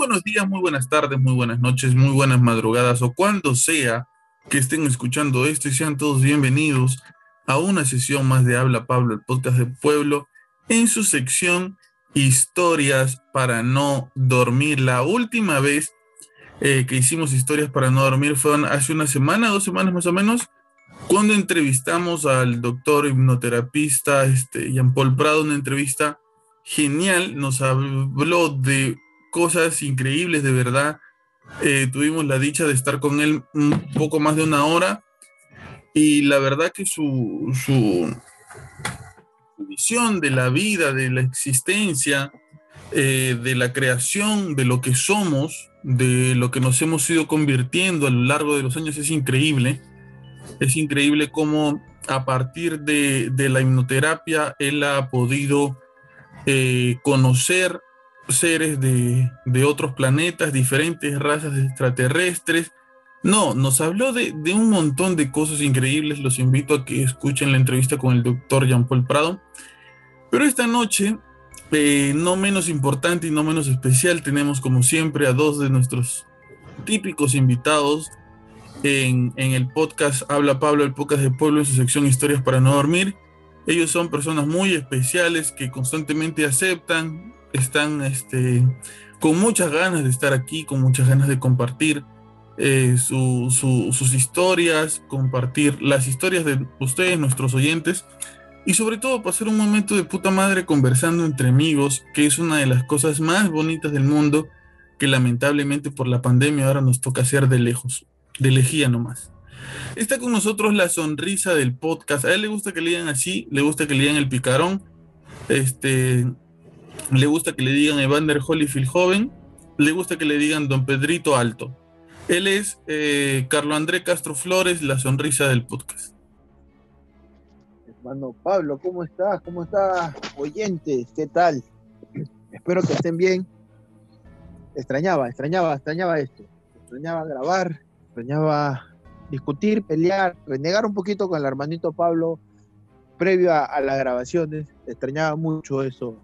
buenos días, muy buenas tardes, muy buenas noches, muy buenas madrugadas o cuando sea que estén escuchando esto y sean todos bienvenidos a una sesión más de Habla Pablo, el podcast de Pueblo, en su sección Historias para no dormir. La última vez eh, que hicimos Historias para no dormir fue hace una semana, dos semanas más o menos, cuando entrevistamos al doctor hipnoterapista este, Jean Paul Prado, una entrevista genial, nos habló de cosas increíbles de verdad. Eh, tuvimos la dicha de estar con él un poco más de una hora y la verdad que su, visión de la vida, de la existencia, eh, de la creación, de lo que somos, de lo que nos hemos ido convirtiendo a lo largo de los años es increíble. Es increíble cómo a partir de, de la hipnoterapia él ha podido eh, conocer seres de, de, otros planetas, diferentes razas extraterrestres. No, nos habló de, de, un montón de cosas increíbles. Los invito a que escuchen la entrevista con el doctor Jean-Paul Prado. Pero esta noche, eh, no menos importante y no menos especial, tenemos como siempre a dos de nuestros típicos invitados en, en el podcast Habla Pablo, el podcast de Pueblo en su sección Historias para no dormir. Ellos son personas muy especiales que constantemente aceptan, están este, con muchas ganas de estar aquí, con muchas ganas de compartir eh, su, su, sus historias, compartir las historias de ustedes, nuestros oyentes, y sobre todo pasar un momento de puta madre conversando entre amigos, que es una de las cosas más bonitas del mundo, que lamentablemente por la pandemia ahora nos toca hacer de lejos, de lejía nomás. Está con nosotros la sonrisa del podcast. A él le gusta que le digan así, le gusta que le digan el picarón, este, le gusta que le digan Evander Holyfield joven, le gusta que le digan Don Pedrito Alto. Él es eh, Carlo André Castro Flores, la sonrisa del podcast. Hermano Pablo, ¿cómo estás? ¿Cómo estás, oyentes? ¿Qué tal? Espero que estén bien. Extrañaba, extrañaba, extrañaba esto. Extrañaba grabar, extrañaba discutir, pelear, renegar un poquito con el hermanito Pablo previo a, a las grabaciones. Extrañaba mucho eso,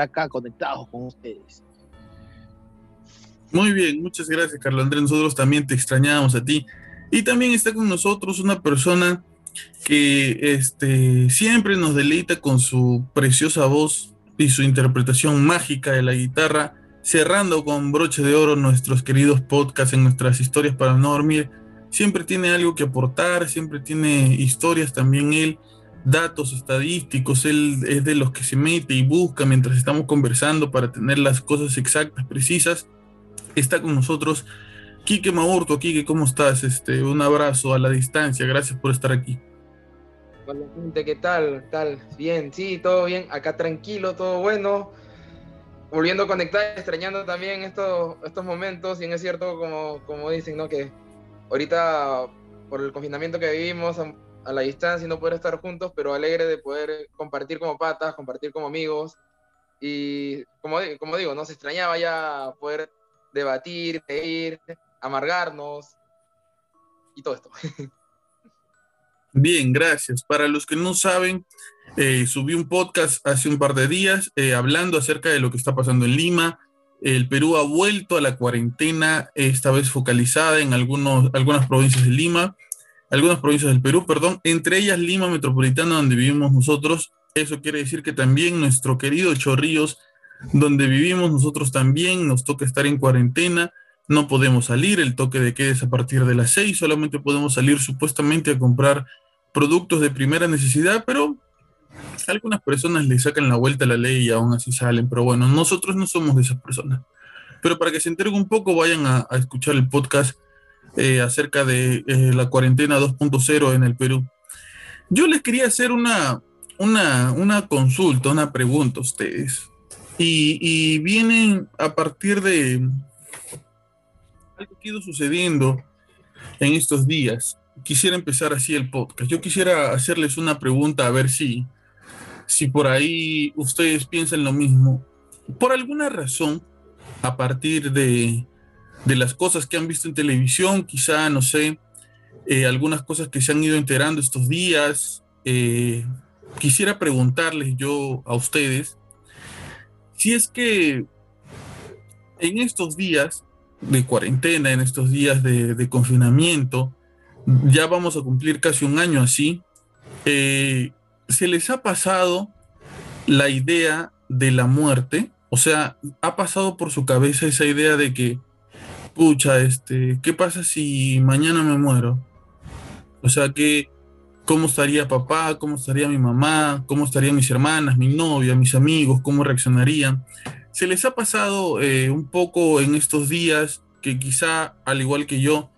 acá conectados con ustedes. Muy bien, muchas gracias, Carlos Andrés. Nosotros también te extrañábamos a ti. Y también está con nosotros una persona que este, siempre nos deleita con su preciosa voz y su interpretación mágica de la guitarra, cerrando con broche de oro nuestros queridos podcasts en nuestras historias para no dormir siempre tiene algo que aportar, siempre tiene historias también él, datos estadísticos, él es de los que se mete y busca mientras estamos conversando para tener las cosas exactas, precisas. Está con nosotros Quique Maurto. Quique, ¿cómo estás? Este, un abrazo a la distancia, gracias por estar aquí. Hola gente, ¿qué tal? ¿Tal? Bien, sí, todo bien, acá tranquilo, todo bueno. Volviendo a conectar, extrañando también estos, estos momentos, y es cierto, como, como dicen, ¿no? Que ahorita por el confinamiento que vivimos a, la distancia y no poder estar juntos, pero alegre de poder compartir como patas, compartir como amigos. Y como, como digo, nos extrañaba ya poder debatir, reír, amargarnos y todo esto. Bien, gracias. Para los que no saben, eh, subí un podcast hace un par de días eh, hablando acerca de lo que está pasando en Lima, el Perú ha vuelto a la cuarentena, esta vez focalizada en algunos, algunas provincias de Lima, algunas provincias del Perú, perdón, entre ellas Lima Metropolitana, donde vivimos nosotros. Eso quiere decir que también nuestro querido Chorrillos, donde vivimos nosotros también, nos toca estar en cuarentena, no podemos salir, el toque de queda es a partir de las seis, solamente podemos salir supuestamente a comprar productos de primera necesidad, pero algunas personas le sacan la vuelta a la ley y aún así salen, pero bueno, nosotros no somos de esas personas. Pero para que se enteren un poco, vayan a, a escuchar el podcast eh, acerca de eh, la cuarentena 2.0 en el Perú. Yo les quería hacer una, una, una consulta, una pregunta a ustedes. Y, vienen a partir de algo que ha ido sucediendo en estos días. Quisiera empezar así el podcast. Yo quisiera hacerles una pregunta a ver si, si por ahí ustedes piensan lo mismo, por alguna razón, a partir de, de las cosas que han visto en televisión, quizá, no sé, eh, algunas cosas que se han ido enterando estos días, eh, quisiera preguntarles yo a ustedes si es que En estos días de cuarentena, en estos días de, confinamiento, ya vamos a cumplir casi un año así, eh, ¿se les ha pasado la idea de la muerte? O sea, ¿ha pasado por su cabeza esa idea de que, pucha, este, ¿qué pasa si mañana me muero? O sea, que, ¿cómo estaría papá? ¿Cómo estaría mi mamá? ¿Cómo estarían mis hermanas, mi novia, mis amigos? ¿Cómo reaccionarían? ¿Se les ha pasado eh, un poco en estos días que quizá, al igual que yo,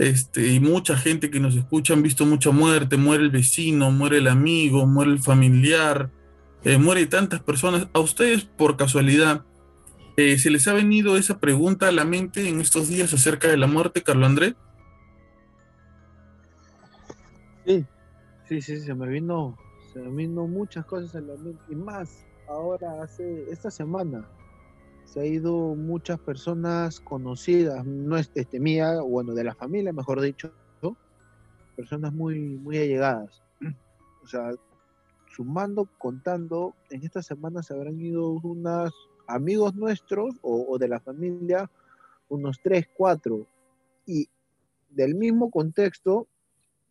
este, y mucha gente que nos escucha han visto mucha muerte, muere el vecino, muere el amigo, muere el familiar, eh, muere tantas personas. ¿A ustedes, por casualidad, eh, se les ha venido esa pregunta a la mente en estos días acerca de la muerte, Carlos Andrés? Sí, sí, sí, se me vino, se me vino muchas cosas a la mente y más ahora hace esta semana se ha ido muchas personas conocidas, no es este, mía, bueno, de la familia, mejor dicho, personas muy, muy allegadas. O sea, sumando, contando, en esta semana se habrán ido unos amigos nuestros o, de la familia, unos tres, cuatro, y del mismo contexto,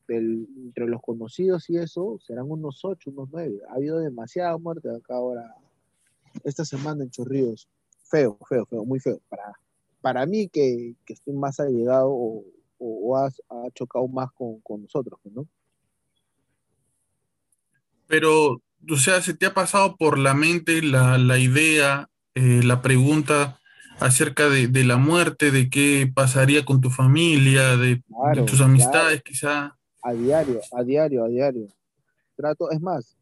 entre los conocidos y eso, serán unos ocho, unos nueve. Ha habido demasiada muerte acá ahora, esta semana en Chorrillos. Feo, feo, feo, muy feo. Para, para mí que, estoy más allegado o, o, ha chocado más con, con nosotros, ¿no? Pero, o sea, ¿se te ha pasado por la mente la, idea, eh, la pregunta acerca de, la muerte, de qué pasaría con tu familia, de, tus amistades, quizá? A diario, a diario, a diario. Trato, es más,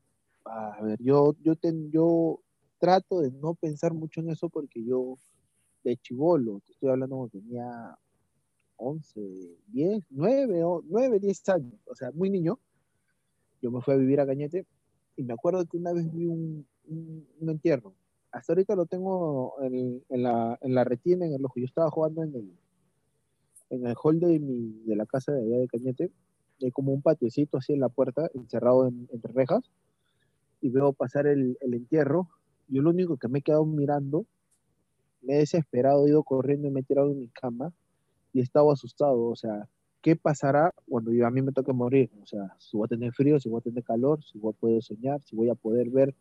a ver, yo, yo, yo trato de no pensar mucho en eso porque yo, de chivolo, te estoy hablando cuando tenía 11, 10, 9, 9, 10 años, o sea, muy niño, yo me fui a vivir a Cañete y me acuerdo que una vez vi un, un, entierro. Hasta ahorita lo tengo en, en, la, en la retina, en el ojo. Yo estaba jugando en el, en el hall de, mi, de la casa de allá de Cañete. Hay como un patiocito así en la puerta, encerrado entre rejas. Y veo pasar el, el entierro. Yo lo único que me he quedado mirando, me he desesperado, he ido corriendo y me he tirado en mi cama y he estado asustado. O sea, ¿qué pasará cuando yo, a mí me toque morir? O sea, si voy a tener frío, si voy a tener calor, si voy a poder soñar, si voy a poder ver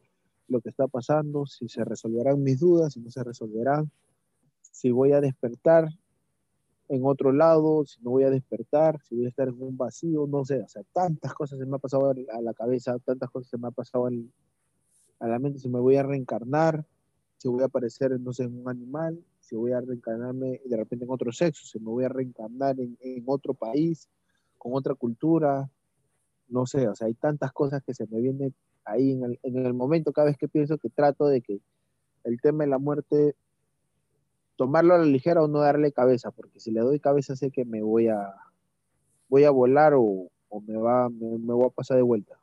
lo que está pasando, si se resolverán mis dudas, si no se resolverán, si voy a despertar en otro lado, si no voy a despertar, si voy a estar en un vacío, no sé, o sea, tantas cosas se me ha pasado a la cabeza, tantas cosas se me ha pasado a la mente, si me voy a reencarnar, si voy a aparecer, no sé, en un animal, si voy a reencarnarme de repente en otro sexo, si me voy a reencarnar en, en otro país, con otra cultura, no sé, o sea, hay tantas cosas que se me vienen ahí en el, en el momento, cada vez que pienso que trato de que el tema de la muerte, tomarlo a la ligera o no darle cabeza, porque si le doy cabeza sé que me voy a, voy a volar o, me, va, me, me voy a pasar de vuelta.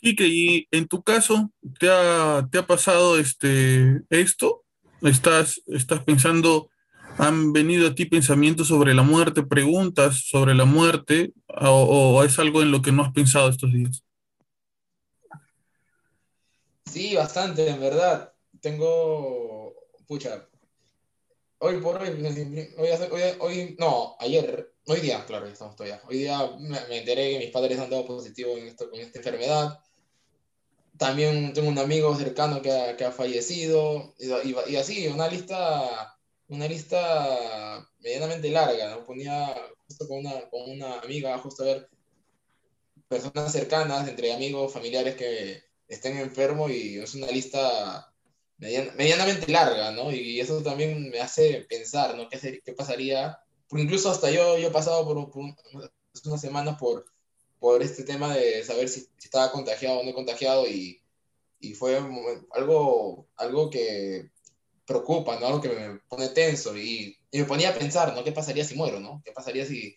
Quique, y en tu caso, ¿te ha, te ha pasado este, esto? estás, estás pensando, han venido a ti pensamientos sobre la muerte, preguntas sobre la muerte, o, es algo en lo que no has pensado estos días? Sí, bastante, en verdad. Tengo, pucha, hoy por hoy, hoy, hoy, no, ayer, hoy día, claro, estamos todavía. Hoy día me, enteré que mis padres han dado positivo en esto, esta enfermedad también tengo un amigo cercano que ha, que ha fallecido, y, y, así, una lista, una lista medianamente larga, ¿no? Ponía justo con una, con una amiga, justo a ver personas cercanas, entre amigos, familiares que estén enfermos, y es una lista medianamente larga, ¿no? Y eso también me hace pensar, ¿no? ¿Qué, qué pasaría? incluso hasta yo, yo he pasado por, por unas semanas por por este tema de saber si, estaba contagiado o no contagiado y, y, fue algo, algo que preocupa, ¿no? Algo que me pone tenso y, y, me ponía a pensar, ¿no? ¿Qué pasaría si muero, ¿no? ¿Qué pasaría si...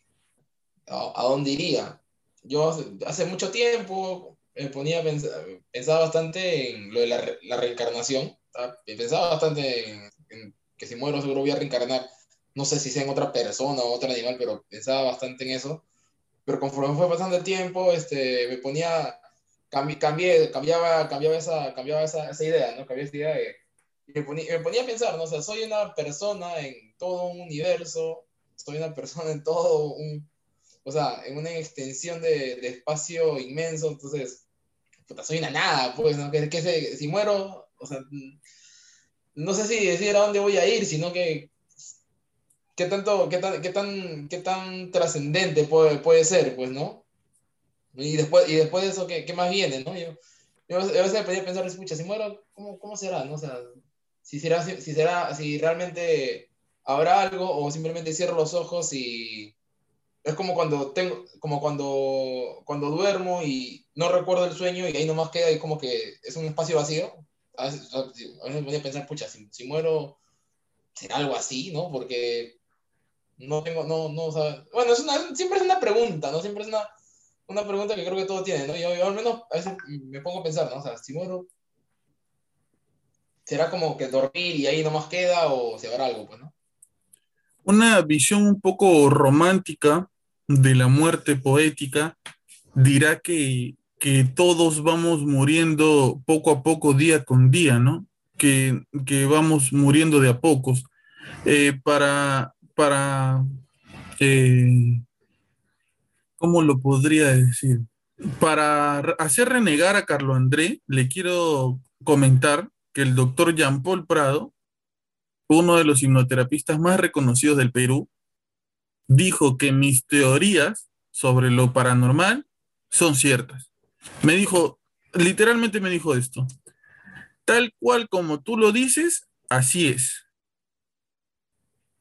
a, dónde iría? Yo hace mucho tiempo me ponía a pensar, pensaba bastante en lo de la, la reencarnación, pensaba bastante en, que si muero seguro voy a reencarnar, no sé si sea en otra persona o otro animal, pero pensaba bastante en eso pero conforme fue pasando el tiempo, este, me ponía, cambié, cambiaba, cambiaba, esa, cambiaba esa, esa idea, ¿no? Cambié esa idea de, me ponía, me ponía a pensar, ¿no? O sea, soy una persona en todo un universo, soy una persona en todo un, o sea, en una extensión de, de espacio inmenso, entonces, puta, soy una nada, pues, ¿no? Que, si muero, o sea, no sé si decir a dónde voy a ir, sino que qué tanto, qué tan, qué tan, qué tan trascendente puede, puede ser, pues, ¿no? Y después, y después de eso, ¿qué, qué más viene, no? Yo, yo a veces me ponía a pensar, escucha, si muero, ¿cómo, cómo será, no? O sea, si será, si será, si realmente habrá algo o simplemente cierro los ojos y es como cuando tengo, como cuando, cuando duermo y no recuerdo el sueño y ahí nomás queda y como que es un espacio vacío. A veces, a veces ponía a pensar, pucha, si, si muero, será algo así, ¿no? Porque no tengo, no, no, o bueno, siempre es una pregunta, ¿no? Siempre es una, una pregunta que creo que todo tiene, ¿no? Yo, yo al menos a veces me pongo a pensar, ¿no? O sea, si muero, ¿será como que dormir y ahí nomás queda o se habrá algo, pues, ¿no? Una visión un poco romántica de la muerte poética dirá que, que todos vamos muriendo poco a poco, día con día, ¿no? Que, que vamos muriendo de a pocos. Eh, para, para eh, ¿cómo lo podría decir? Para hacer renegar a Carlo André, le quiero comentar que el doctor Jean Paul Prado, uno de los hipnoterapistas más reconocidos del Perú, dijo que mis teorías sobre lo paranormal son ciertas. Me dijo, literalmente me dijo esto, tal cual como tú lo dices, así es.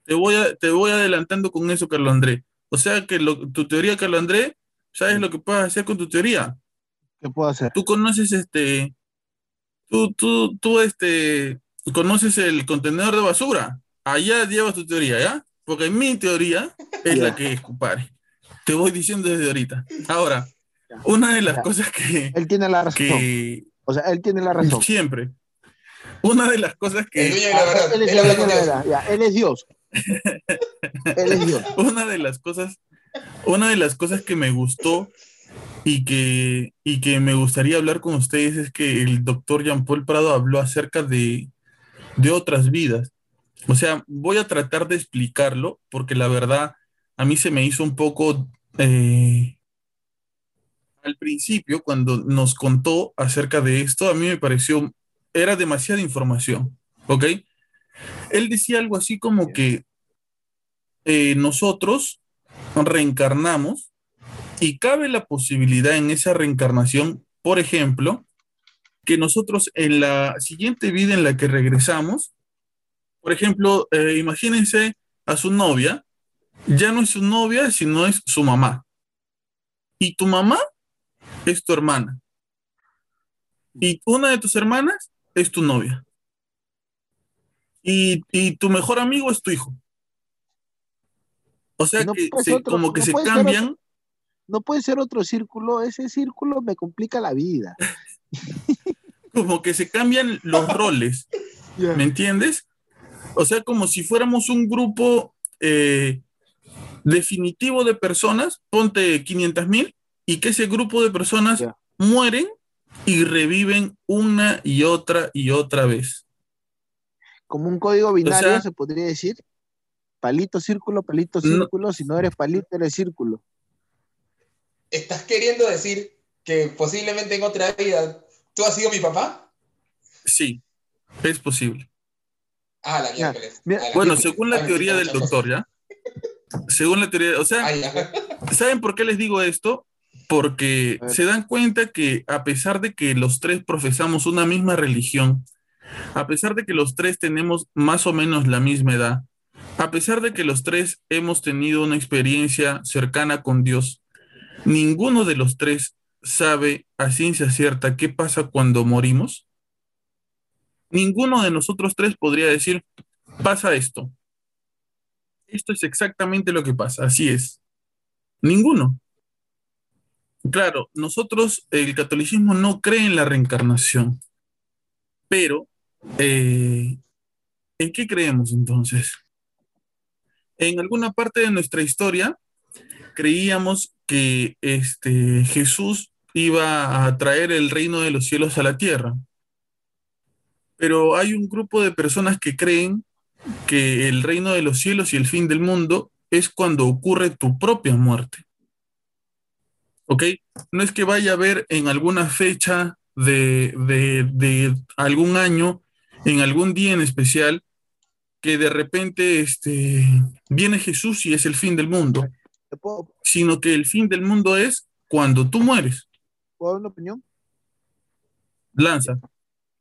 Te voy, a- te voy adelantando con eso, Carlo André. O sea que lo- tu teoría, Carlo André, ¿sabes lo que puedes hacer con tu teoría? ¿Qué puedo hacer? Tú conoces este, tú, tú, tú este, conoces el contenedor de basura. Allá llevas tu teoría, ¿ya? Porque mi teoría es la Ya. que es, compadre. Te voy diciendo desde ahorita. Ahora, una de las Ya. cosas que, Él tiene la razón. que O sea, él tiene la razón. siempre, una de las cosas que, la la él es Dios. él es Dios. una de las cosas, una de las cosas que me gustó y que, y que me gustaría hablar con ustedes es que el doctor Jean Paul Prado habló acerca de, de otras vidas. O sea, voy a tratar de explicarlo porque la verdad a mí se me hizo un poco eh, al principio cuando nos contó acerca de esto, a mí me pareció, era demasiada información, ¿ok? Él decía algo así como que eh, nosotros reencarnamos y cabe la posibilidad en esa reencarnación, por ejemplo, que nosotros en la siguiente vida en la que regresamos, por ejemplo, eh, imagínense a su novia, ya no es su novia, sino es su mamá. Y tu mamá es tu hermana. Y una de tus hermanas es tu novia. Y, y tu mejor amigo es tu hijo. O sea no que se- otro- como que no se cambian. No puede ser otro círculo. Ese círculo me complica la vida. como que se cambian los roles. ¿me entiendes? O sea, como si fuéramos un grupo eh, definitivo de personas, ponte 500 mil, y que ese grupo de personas mueren y reviven una y otra y otra vez. Como un código binario sea- se podría decir. Palito, círculo, palito, No. círculo. Si no eres palito, eres círculo. ¿Estás queriendo decir que posiblemente en otra vida tú has sido mi papá? Sí, es posible. Ah, la Ah, Bueno, según la Ay, teoría del doctor, ¿ya? Según la teoría, o sea. Ah. ¿Saben por qué les digo esto? Porque se dan cuenta que a pesar de que los tres profesamos una misma religión, a pesar de que los tres tenemos más o menos la misma edad, a pesar de que los tres hemos tenido una experiencia cercana con Dios, ninguno de los tres sabe a ciencia cierta qué pasa cuando morimos. Ninguno de nosotros tres podría decir, pasa esto. Esto es exactamente lo que pasa, así es. Ninguno. Claro, nosotros, el catolicismo no cree en la reencarnación, pero eh, ¿en qué creemos entonces? En alguna parte de nuestra historia creíamos que este, Jesús iba a traer el reino de los cielos a la tierra. Pero hay un grupo de personas que creen que el reino de los cielos y el fin del mundo es cuando ocurre tu propia muerte. ¿Ok? No es que vaya a haber en alguna fecha de, de, algún año, en algún día en especial, que de repente este, viene Jesús y es el fin del mundo, sino que el fin del mundo es cuando tú mueres. ¿Puedo dar una opinión? Lanza.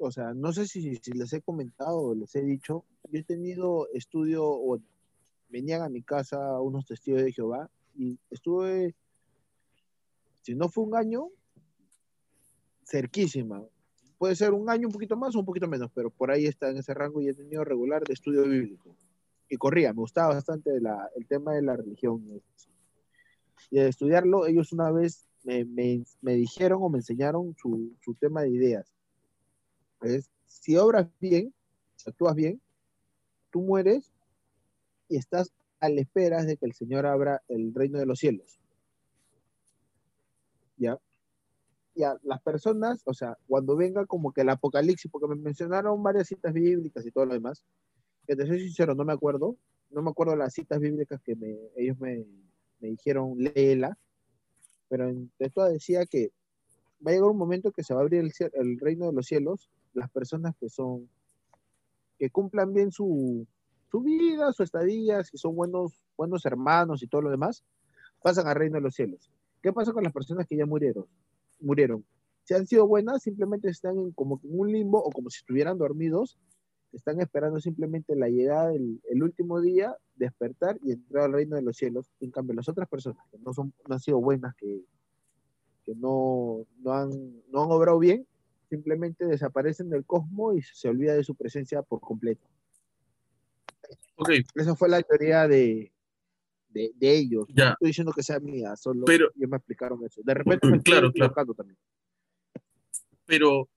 O sea, no sé si, si les he comentado o les he dicho, yo he tenido estudio, o venían a mi casa unos testigos de Jehová y estuve si no fue un año, cerquísima. Puede ser un año un poquito más o un poquito menos, pero por ahí está en ese rango y he tenido regular de estudio bíblico. Y corría, me gustaba bastante el tema de la religión. Y al estudiarlo, ellos una vez me, dijeron o me enseñaron su, tema de ideas. Es, si obras bien, si actúas bien, tú mueres y estás a la espera de que el Señor abra el reino de los cielos. ¿ya? Ya, las personas, o sea, cuando venga como que el apocalipsis, porque me mencionaron varias citas bíblicas y todo lo demás, que te soy sincero, no me acuerdo, no me acuerdo las citas bíblicas que me, ellos me, me dijeron, léela, pero en esto decía que va a llegar un momento que se va a abrir el, el, reino de los cielos, las personas que son, que cumplan bien su, su vida, su estadía, si son buenos, buenos hermanos y todo lo demás, pasan al reino de los cielos. ¿Qué pasa con las personas que ya murieron? Murieron. Si han sido buenas, simplemente están como en un limbo o como si estuvieran dormidos, están esperando simplemente la llegada del el último día, despertar y entrar al reino de los cielos. En cambio, las otras personas que no, son, no han sido buenas, que, que no, no, han, no han obrado bien, simplemente desaparecen del cosmos y se olvida de su presencia por completo. Okay. Esa fue la teoría de, de, ellos. No estoy diciendo que sea mía, solo pero, ellos me explicaron eso. De repente me claro, claro. también. Pero,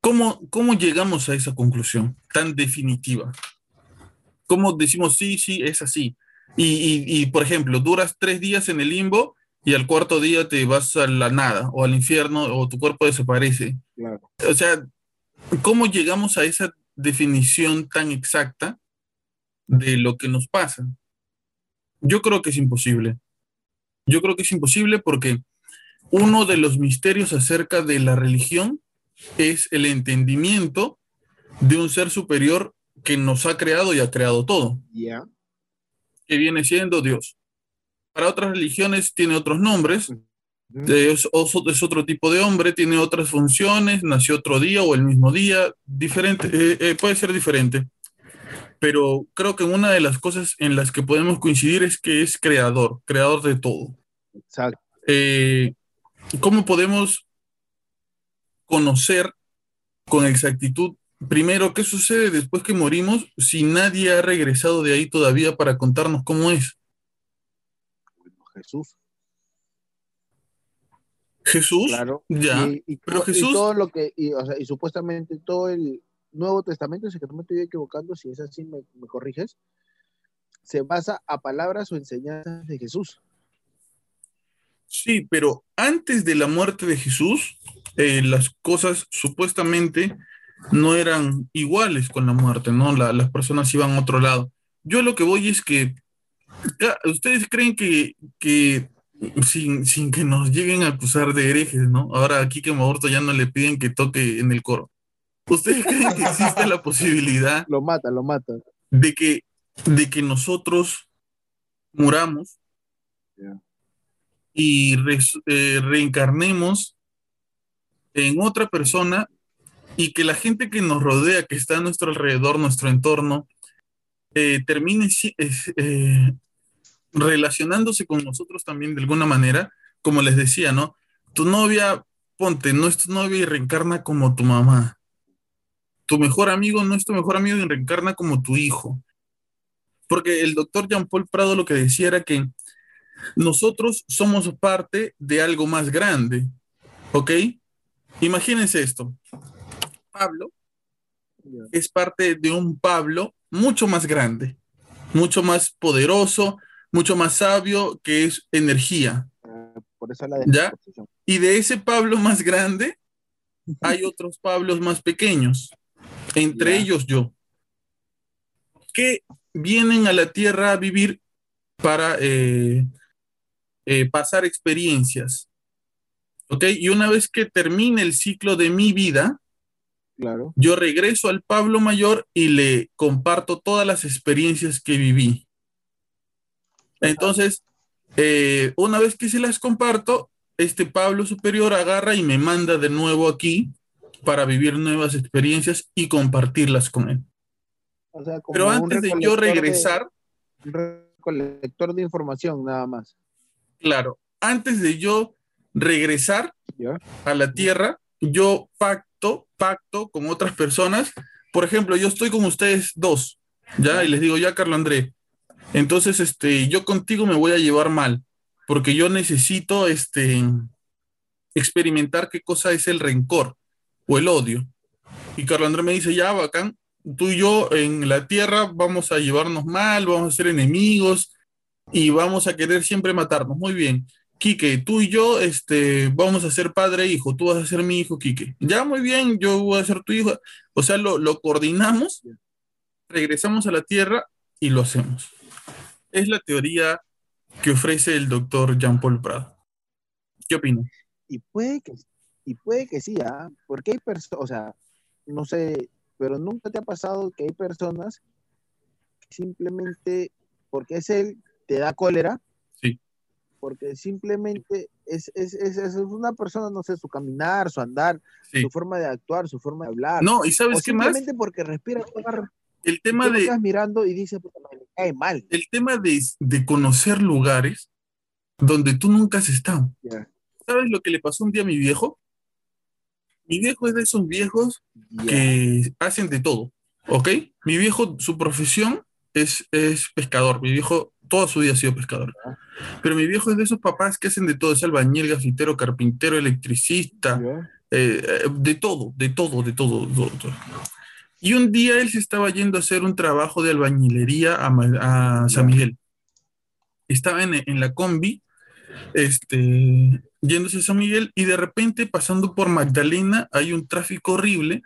¿cómo, ¿cómo llegamos a esa conclusión tan definitiva? ¿Cómo decimos sí, sí, es así? Y, y, por ejemplo, duras tres días en el limbo y al cuarto día te vas a la nada o al infierno o tu cuerpo desaparece. Claro. O sea, ¿cómo llegamos a esa definición tan exacta de lo que nos pasa? Yo creo que es imposible. Yo creo que es imposible porque uno de los misterios acerca de la religión es el entendimiento de un ser superior que nos ha creado y ha creado todo. Que viene siendo Dios. Para otras religiones tiene otros nombres. Es, es, otro tipo de hombre, tiene otras funciones, nació otro día o el mismo día, diferente, eh, eh, puede ser diferente pero creo que una de las cosas en las que podemos coincidir es que es creador, creador de todo. Exacto. Eh, ¿Cómo podemos conocer con exactitud, primero, qué sucede después que morimos si nadie ha regresado de ahí todavía para contarnos cómo es? Jesús. Jesús. Claro. Ya. pero Jesús. todo lo que, y supuestamente todo el, Nuevo Testamento, si que no me estoy equivocando, si es así me, corriges, se basa a palabras o enseñanzas de Jesús. Sí, pero antes de la muerte de Jesús, eh, las cosas supuestamente no eran iguales con la muerte, ¿no? las personas iban a otro lado. Yo lo que voy es que, ¿ustedes creen que, que sin, sin, que nos lleguen a acusar de herejes, ¿no? Ahora aquí que Maurto ya no le piden que toque en el coro. ¿Ustedes creen que existe la posibilidad? Lo mata, lo mata. De que, de que nosotros muramos y eh, reencarnemos en otra persona y que la gente que nos rodea, que está a nuestro alrededor, nuestro entorno, eh, termine eh, relacionándose con nosotros también de alguna manera, como les decía, ¿no? Tu novia, ponte, no es tu novia y reencarna como tu mamá tu mejor amigo no es tu mejor amigo y reencarna como tu hijo. Porque el doctor Jean-Paul Prado lo que decía era que nosotros somos parte de algo más grande. ¿Ok? Imagínense esto. Pablo es parte de un Pablo mucho más grande, mucho más poderoso, mucho más sabio, que es energía. Por eso la ¿Ya? Y de ese Pablo más grande hay otros Pablos más pequeños. entre ellos yo, que vienen a la tierra a vivir para eh, eh, pasar experiencias. ¿Ok? Y una vez que termine el ciclo de mi vida, Claro. yo regreso al Pablo Mayor y le comparto todas las experiencias que viví. Entonces, eh, una vez que se las comparto, este Pablo Superior agarra y me manda de nuevo aquí para vivir nuevas experiencias y compartirlas con él. O sea, como Pero antes de yo de- regresar, recolector de información, nada más. claro, antes de yo regresar ¿Ya? a la tierra, yo pacto, pacto con otras personas. Por ejemplo, yo estoy con ustedes dos, ¿ya? Y les digo, ya, Carlos André, entonces, este, yo contigo me voy a llevar mal, porque yo necesito, este, experimentar qué cosa es el rencor o el odio. Y Carlos André me dice, ya, bacán, tú y yo en la tierra vamos a llevarnos mal, vamos a ser enemigos y vamos a querer siempre matarnos. Muy bien. Quique, tú y yo este, vamos a ser padre e hijo, tú vas a ser mi hijo, Quique. Ya, muy bien, yo voy a ser tu hijo. O sea, lo, lo coordinamos, regresamos a la tierra y lo hacemos. Es la teoría que ofrece el doctor Jean-Paul Prado. ¿Qué opinas? Y puede que, y puede que sí, ¿ah? Porque hay personas, o sea, no sé, pero nunca te ha pasado que hay personas que simplemente, porque es él, te da cólera. Sí. Porque simplemente es, es, es, es una persona, no sé, su caminar, su andar, Sí. su forma de actuar, su forma de hablar. No, ¿y o sabes qué más? simplemente porque respira, El tema de, estás mirando y dices, puta madre, cae mal. el tema de, de conocer lugares donde tú nunca has estado. ¿Sabes lo que le pasó un día a mi viejo? Mi viejo es de esos viejos que hacen de todo, ¿ok? Mi viejo, su profesión es, es pescador. Mi viejo toda su vida ha sido pescador. Pero mi viejo es de esos papás que hacen de todo. Es albañil, gafitero, carpintero, electricista, eh, eh, de todo, de todo, de todo, todo, todo. Y un día él se estaba yendo a hacer un trabajo de albañilería a, San. Miguel. Estaba en, en la combi, este, yéndose a San Miguel, y de repente, pasando por Magdalena, hay un tráfico horrible,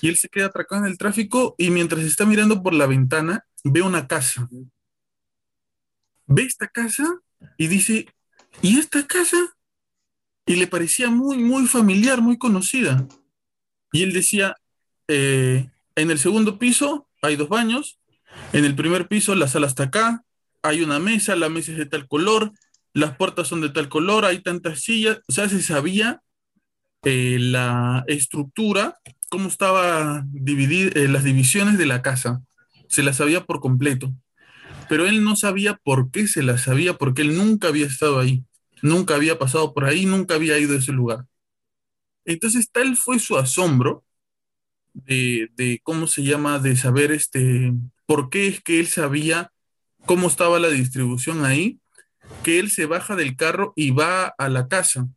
y él se queda atracado en el tráfico, y mientras está mirando por la ventana, ve una casa. Ve esta casa y dice, ¿y esta casa? Y le parecía muy, muy familiar, muy conocida. Y él decía, eh, en el segundo piso hay dos baños, en el primer piso la sala está acá, hay una mesa, la mesa es de tal color, las puertas son de tal color, hay tantas sillas, o sea, se sabía eh, la estructura, cómo estaba dividida, las divisiones de la casa, se las sabía por completo, pero él no sabía por qué se las sabía, porque él nunca había estado ahí, nunca había pasado por ahí, nunca había ido a ese lugar. Entonces tal fue su asombro de, de, cómo se llama, de saber este, por qué es que él sabía cómo estaba la distribución ahí, que él se baja del carro y va a la casa,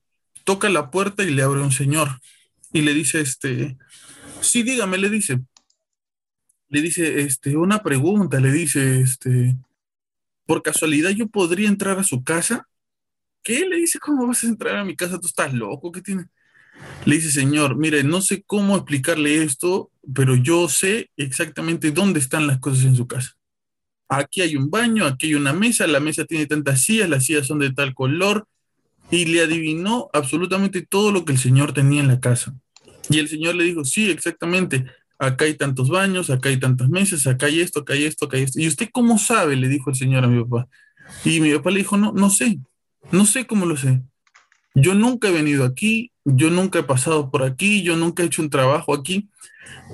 toca la puerta y le abre un señor y le dice, este, sí, dígame, le dice, le dice, este, una pregunta, le dice, este, por casualidad yo podría entrar a su casa. ¿Qué? Le dice, ¿cómo vas a entrar a mi casa? ¿Tú estás loco? ¿Qué tiene? Le dice, señor, mire, no sé cómo explicarle esto, pero yo sé exactamente dónde están las cosas en su casa. Aquí hay un baño, aquí hay una mesa, la mesa tiene tantas sillas, las sillas son de tal color, y le adivinó absolutamente todo lo que el señor tenía en la casa. Y el señor le dijo, sí, exactamente, acá hay tantos baños, acá hay tantas mesas, acá hay esto, acá hay esto, acá hay esto. ¿Y usted cómo sabe? Le dijo el señor a mi papá. Y mi papá le dijo, no, no sé, no sé cómo lo sé. Yo nunca he venido aquí, yo nunca he pasado por aquí, yo nunca he hecho un trabajo aquí,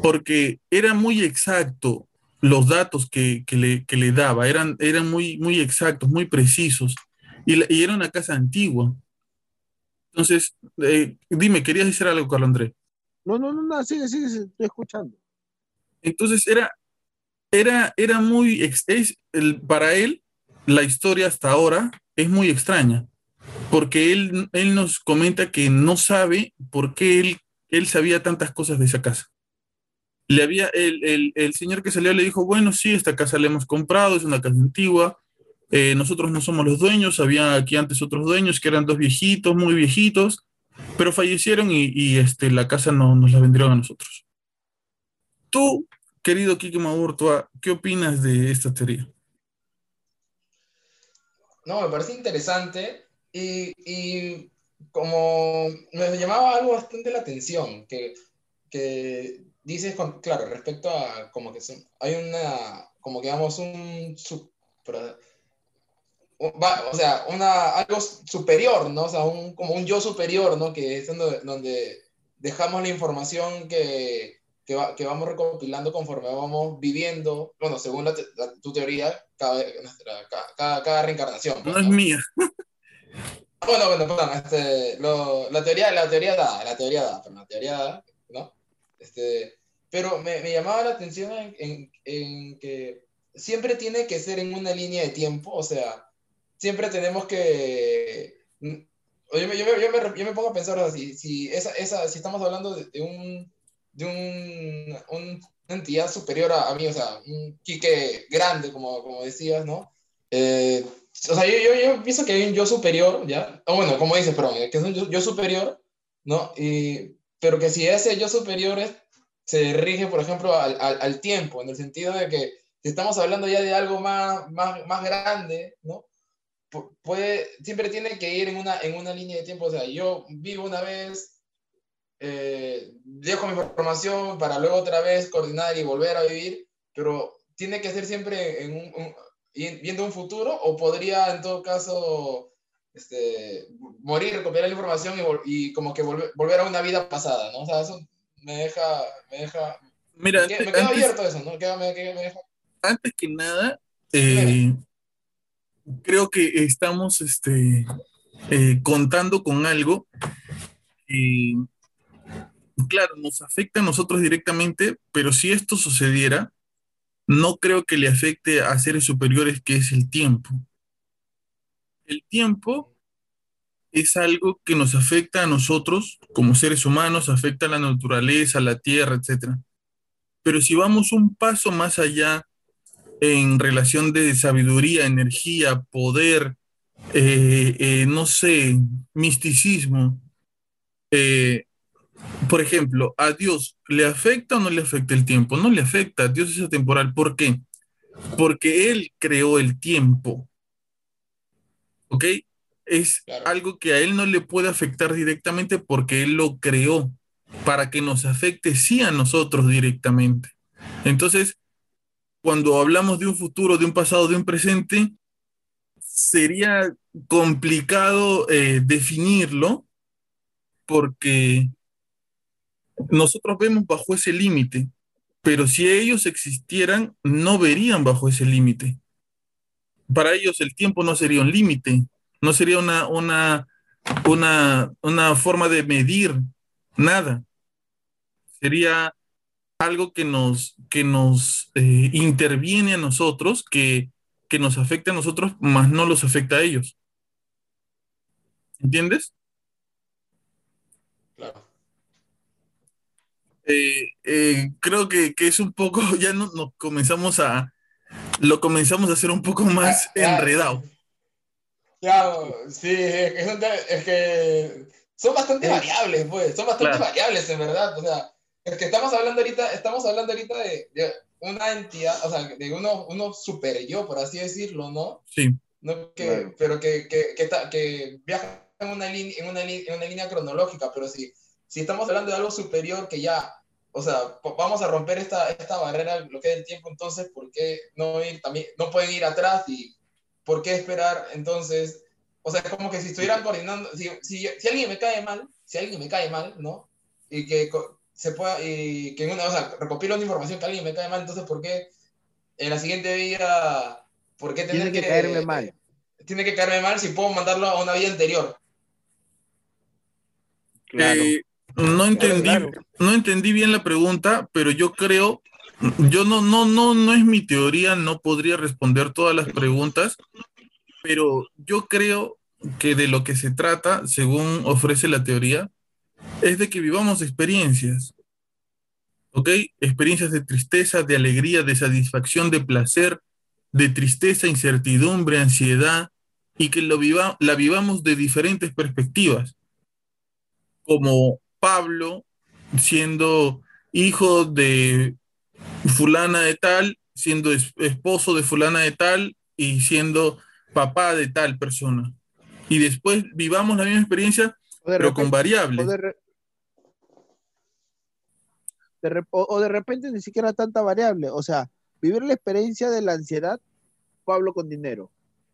porque era muy exacto los datos que, que, le, que le, daba, eran, eran muy, muy exactos, muy precisos, y, la, y, era una casa antigua. Entonces, eh, dime, ¿querías decir algo, Carlos Andrés? No, no, no, no, sigue, sigue, estoy escuchando. Entonces, era, era, era muy, es, el, para él, la historia hasta ahora es muy extraña porque él, él nos comenta que no sabe por qué él, él sabía tantas cosas de esa casa. Le había, el, el, el, señor que salió le dijo, bueno, sí, esta casa la hemos comprado, es una casa antigua, eh, nosotros no somos los dueños, había aquí antes otros dueños que eran dos viejitos, muy viejitos, pero fallecieron y, y este, la casa no nos la vendieron a nosotros. Tú, querido Kike Maburtua, ¿qué opinas de esta teoría? No, me parece interesante y, y como me llamaba algo bastante la atención, que, que dices, con, claro, respecto a como que son, hay una, como que digamos, un, o sea, una, algo superior, ¿no? O sea, un, como un yo superior, ¿no? Que es donde, donde dejamos la información que, que, va, que, vamos recopilando conforme vamos viviendo, bueno, según la tu teoría, cada, cada, cada reencarnación. Pues, no, es mía. Bueno, bueno, perdón, este, lo, la, teoría, la teoría da, la teoría da, pero la teoría da, ¿no? Este, pero me, me llamaba la atención en, en, en, que siempre tiene que ser en una línea de tiempo, o sea, siempre tenemos que... Yo me, yo me, yo me, yo me pongo a pensar así, si, esa, esa, si estamos hablando de, de un, de un, un, una entidad superior a, a, mí, o sea, un Quique grande, como, como decías, ¿no? Eh, o sea, yo, yo, yo, pienso que hay un yo superior, ¿ya? O bueno, como dices, perdón, que es un yo, yo superior, ¿no? Y, pero que si ese yo superior es, se rige, por ejemplo, al, al, al, tiempo, en el sentido de que si estamos hablando ya de algo más, más, más grande, ¿no? Puede, siempre tiene que ir en una, en una línea de tiempo, o sea, yo vivo una vez, eh, dejo mi formación para luego otra vez coordinar y volver a vivir, pero tiene que ser siempre en un, un viendo un futuro o podría en todo caso este, morir, recopilar la información y, y como que volver, volver, a una vida pasada, ¿no? O sea, eso me deja, me deja, Mira, me, queda, me queda abierto eso, ¿no? Queda, me, me deja... Antes que nada, eh, creo que estamos este, eh, contando con algo y claro, nos afecta a nosotros directamente, pero si esto sucediera, no creo que le afecte a seres superiores, que es el tiempo. El tiempo es algo que nos afecta a nosotros como seres humanos, afecta a la naturaleza, a la tierra, etc. Pero si vamos un paso más allá en relación de sabiduría, energía, poder, eh, eh, no sé, misticismo, eh, por ejemplo, ¿a Dios le afecta o no le afecta el tiempo? No le afecta, Dios es atemporal. ¿Por qué? Porque Él creó el tiempo. ¿Ok? Es claro. algo que a Él no le puede afectar directamente porque Él lo creó para que nos afecte sí a nosotros directamente. Entonces, cuando hablamos de un futuro, de un pasado, de un presente, sería complicado eh, definirlo porque nosotros vemos bajo ese límite, pero si ellos existieran, no verían bajo ese límite. Para ellos el tiempo no sería un límite, no sería una, una, una, una forma de medir nada. Sería algo que nos, que nos eh, interviene a nosotros, que, que nos afecta a nosotros, más no los afecta a ellos. ¿Entiendes? Claro. Eh, eh, creo que, que, es un poco, ya no, nos comenzamos a, lo comenzamos a hacer un poco más enredado. Claro, sí, es, es que son bastante variables, pues, son bastante claro. variables en verdad, o sea, es que estamos hablando ahorita, estamos hablando ahorita de, de una entidad, o sea, de uno, uno super yo, por así decirlo, ¿no? Sí. ¿No? Que, claro. Pero que, que, que, que, viaja en una, línea, en, una, en una línea cronológica, pero sí si estamos hablando de algo superior que ya, o sea, vamos a romper esta, esta barrera, lo que es el tiempo, entonces, ¿por qué no ir también, no pueden ir atrás y por qué esperar? Entonces, o sea, es como que si estuvieran coordinando, si, si, si alguien me cae mal, si alguien me cae mal, ¿no? Y que se pueda, y que en una, o sea, recopilo una información que alguien me cae mal, entonces, ¿por qué en la siguiente vida, por qué tiene tener que, que caerme mal? Tiene que caerme mal si puedo mandarlo a una vida anterior. Claro. Eh, no entendí, no entendí bien la pregunta, pero yo creo, yo no, no, no, no es mi teoría, no podría responder todas las preguntas, pero yo creo que de lo que se trata, según ofrece la teoría, es de que vivamos experiencias, ¿ok? Experiencias de tristeza, de alegría, de satisfacción, de placer, de tristeza, incertidumbre, ansiedad, y que lo viva, la vivamos de diferentes perspectivas, como Pablo siendo hijo de fulana de tal, siendo esposo de fulana de tal y siendo papá de tal persona. Y después vivamos la misma experiencia, pero con variables. o de repente ni siquiera tanta variable. O sea, vivir la experiencia de la ansiedad, Pablo con dinero.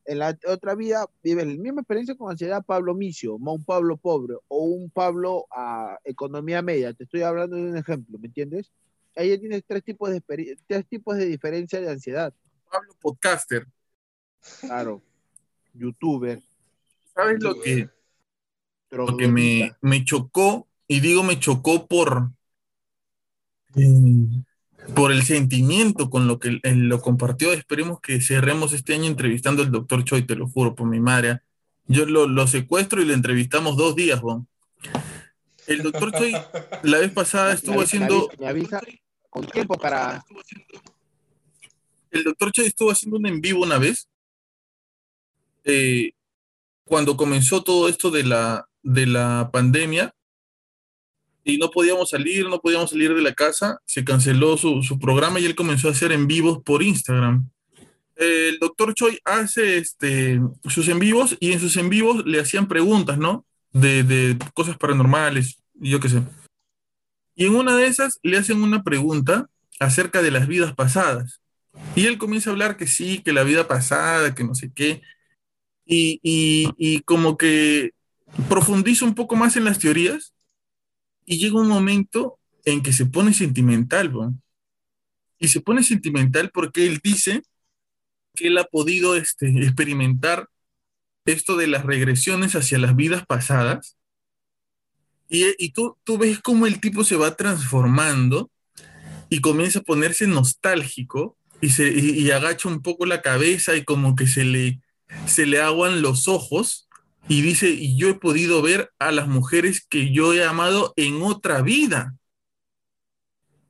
En la otra vida vive la misma experiencia con ansiedad Pablo Micio, un Pablo pobre o un Pablo a economía media. Te estoy hablando de un ejemplo, ¿me entiendes? Ahí tienes tres tipos de tres tipos de diferencia de ansiedad. Pablo podcaster. Claro. Youtuber. ¿Sabes lo que, lo que me, me chocó? Y digo me chocó por, por el sentimiento con lo que él lo compartió. Esperemos que cerremos este año entrevistando al doctor Choi, te lo juro, por mi madre. Yo lo, secuestro y le entrevistamos dos días, Juan. El doctor Choi la vez pasada estuvo haciendo... Me avisa con tiempo para... El doctor Choi estuvo haciendo un en vivo una vez. Eh, cuando comenzó todo esto de la, de la pandemia, y no podíamos salir, no podíamos salir de la casa, se canceló su, su programa y él comenzó a hacer en vivos por Instagram. El doctor Choi hace este, sus en vivos y en sus en vivos le hacían preguntas, ¿no? De, de cosas paranormales, yo qué sé. Y en una de esas le hacen una pregunta acerca de las vidas pasadas. Y él comienza a hablar que sí, que la vida pasada, que no sé qué. Y, y, y como que profundiza un poco más en las teorías y llega un momento en que se pone sentimental, Y se pone sentimental porque él dice que él ha podido este, experimentar esto de las regresiones hacia las vidas pasadas. Y, y tú, tú ves cómo el tipo se va transformando y comienza a ponerse nostálgico y, se, y, agacha un poco la cabeza y como que se le, se le aguan los ojos y dice, y yo he podido ver a las mujeres que yo he amado en otra vida.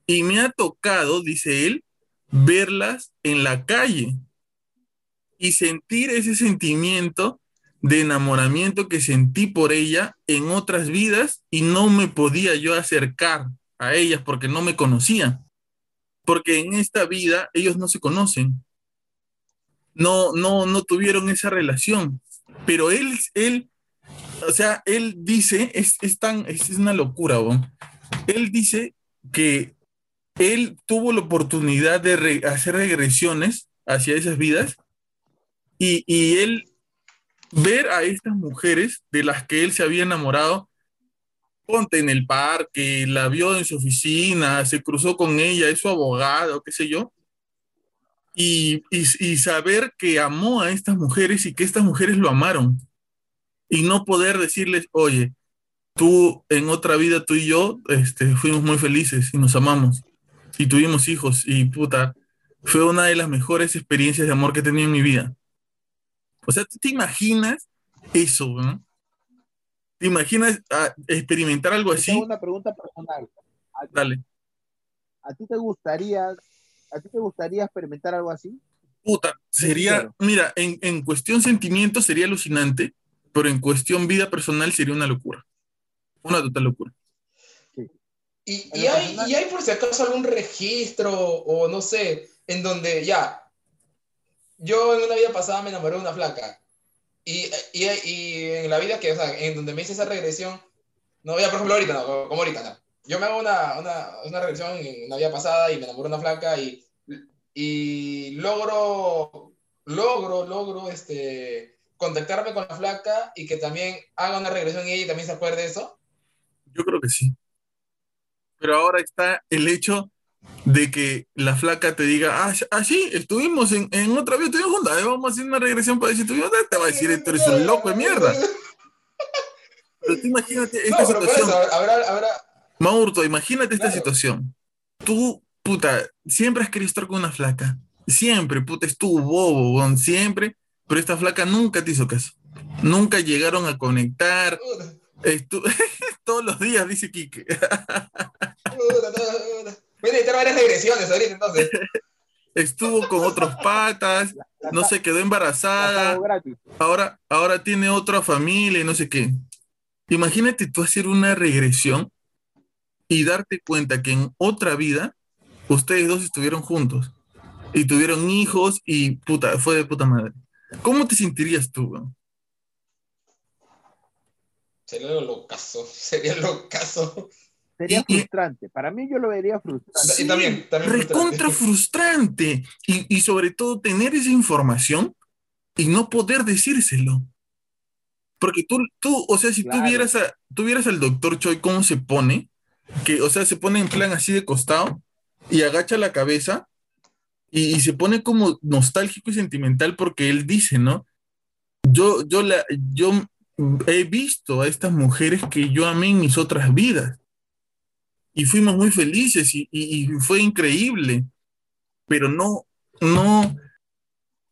Y me ha tocado, dice él, verlas en la calle y sentir ese sentimiento de enamoramiento que sentí por ella en otras vidas y no me podía yo acercar a ellas porque no me conocían. Porque en esta vida ellos no se conocen. No, no, no tuvieron esa relación pero él, él, o sea, él dice, es, es tan, es, una locura, él dice que él tuvo la oportunidad de hacer regresiones hacia esas vidas y, y él ver a estas mujeres de las que él se había enamorado, ponte en el parque, la vio en su oficina, se cruzó con ella, es su abogado, qué sé yo, y, y, saber que amó a estas mujeres y que estas mujeres lo amaron. Y no poder decirles, oye, tú en otra vida, tú y yo, este, fuimos muy felices y nos amamos y tuvimos hijos y puta, fue una de las mejores experiencias de amor que he tenido en mi vida. O sea, ¿tú te imaginas eso? ¿no? ¿Te imaginas ah, experimentar algo así? Tengo una pregunta personal. Dale. ¿A ti te gustaría ¿A ti te gustaría experimentar algo así? Puta, sería, mira, en, en cuestión sentimiento sería alucinante, pero en cuestión vida personal sería una locura. Una total locura. Y, y, hay, y, hay, por si acaso algún registro o no sé, en donde ya, yo en una vida pasada me enamoré de una flaca. Y, y, y en la vida que, o sea, en donde me hice esa regresión, no, ya por ejemplo ahorita, no, como ahorita, no yo me hago una, una, una regresión en una vida pasada y me enamoro de una flaca y, y logro, logro, logro este, contactarme con la flaca y que también haga una regresión y ella también se acuerde de eso? Yo creo que sí. Pero ahora está el hecho de que la flaca te diga, ah, ah sí, estuvimos en, en otra vida, estuvimos juntas, vamos a hacer una regresión para decir, te va a decir, tú eres un loco de mierda. Pero tú imagínate esta situación. habrá, habrá, Maurto, imagínate esta situación. Tú, puta, siempre has querido estar con una flaca. Siempre, puta, es tu bobo, siempre. Pero esta flaca nunca te hizo caso. Nunca llegaron a conectar. todos los días, dice Kike. Voy a necesitar varias regresiones ahorita entonces. Estuvo con otros patas, no se quedó embarazada. Ahora, ahora tiene otra familia y no sé qué. Imagínate tú hacer una regresión y darte cuenta que en otra vida ustedes dos estuvieron juntos y tuvieron hijos y puta, fue de puta madre. ¿Cómo te sentirías tú, weón? Sería lo caso, sería lo caso. Sería frustrante. Para mí yo lo vería frustrante. y también, también recontra frustrante. Y, y, sobre todo tener esa información y no poder decírselo. Porque tú, tú o sea, si tú, vieras a, tú vieras al doctor Choi cómo se pone, que, o sea, se pone en plan así de costado y agacha la cabeza y, y se pone como nostálgico y sentimental porque él dice, ¿no? Yo, yo, la, yo he visto a estas mujeres que yo amé en mis otras vidas y fuimos muy felices y, fue increíble, pero no, no,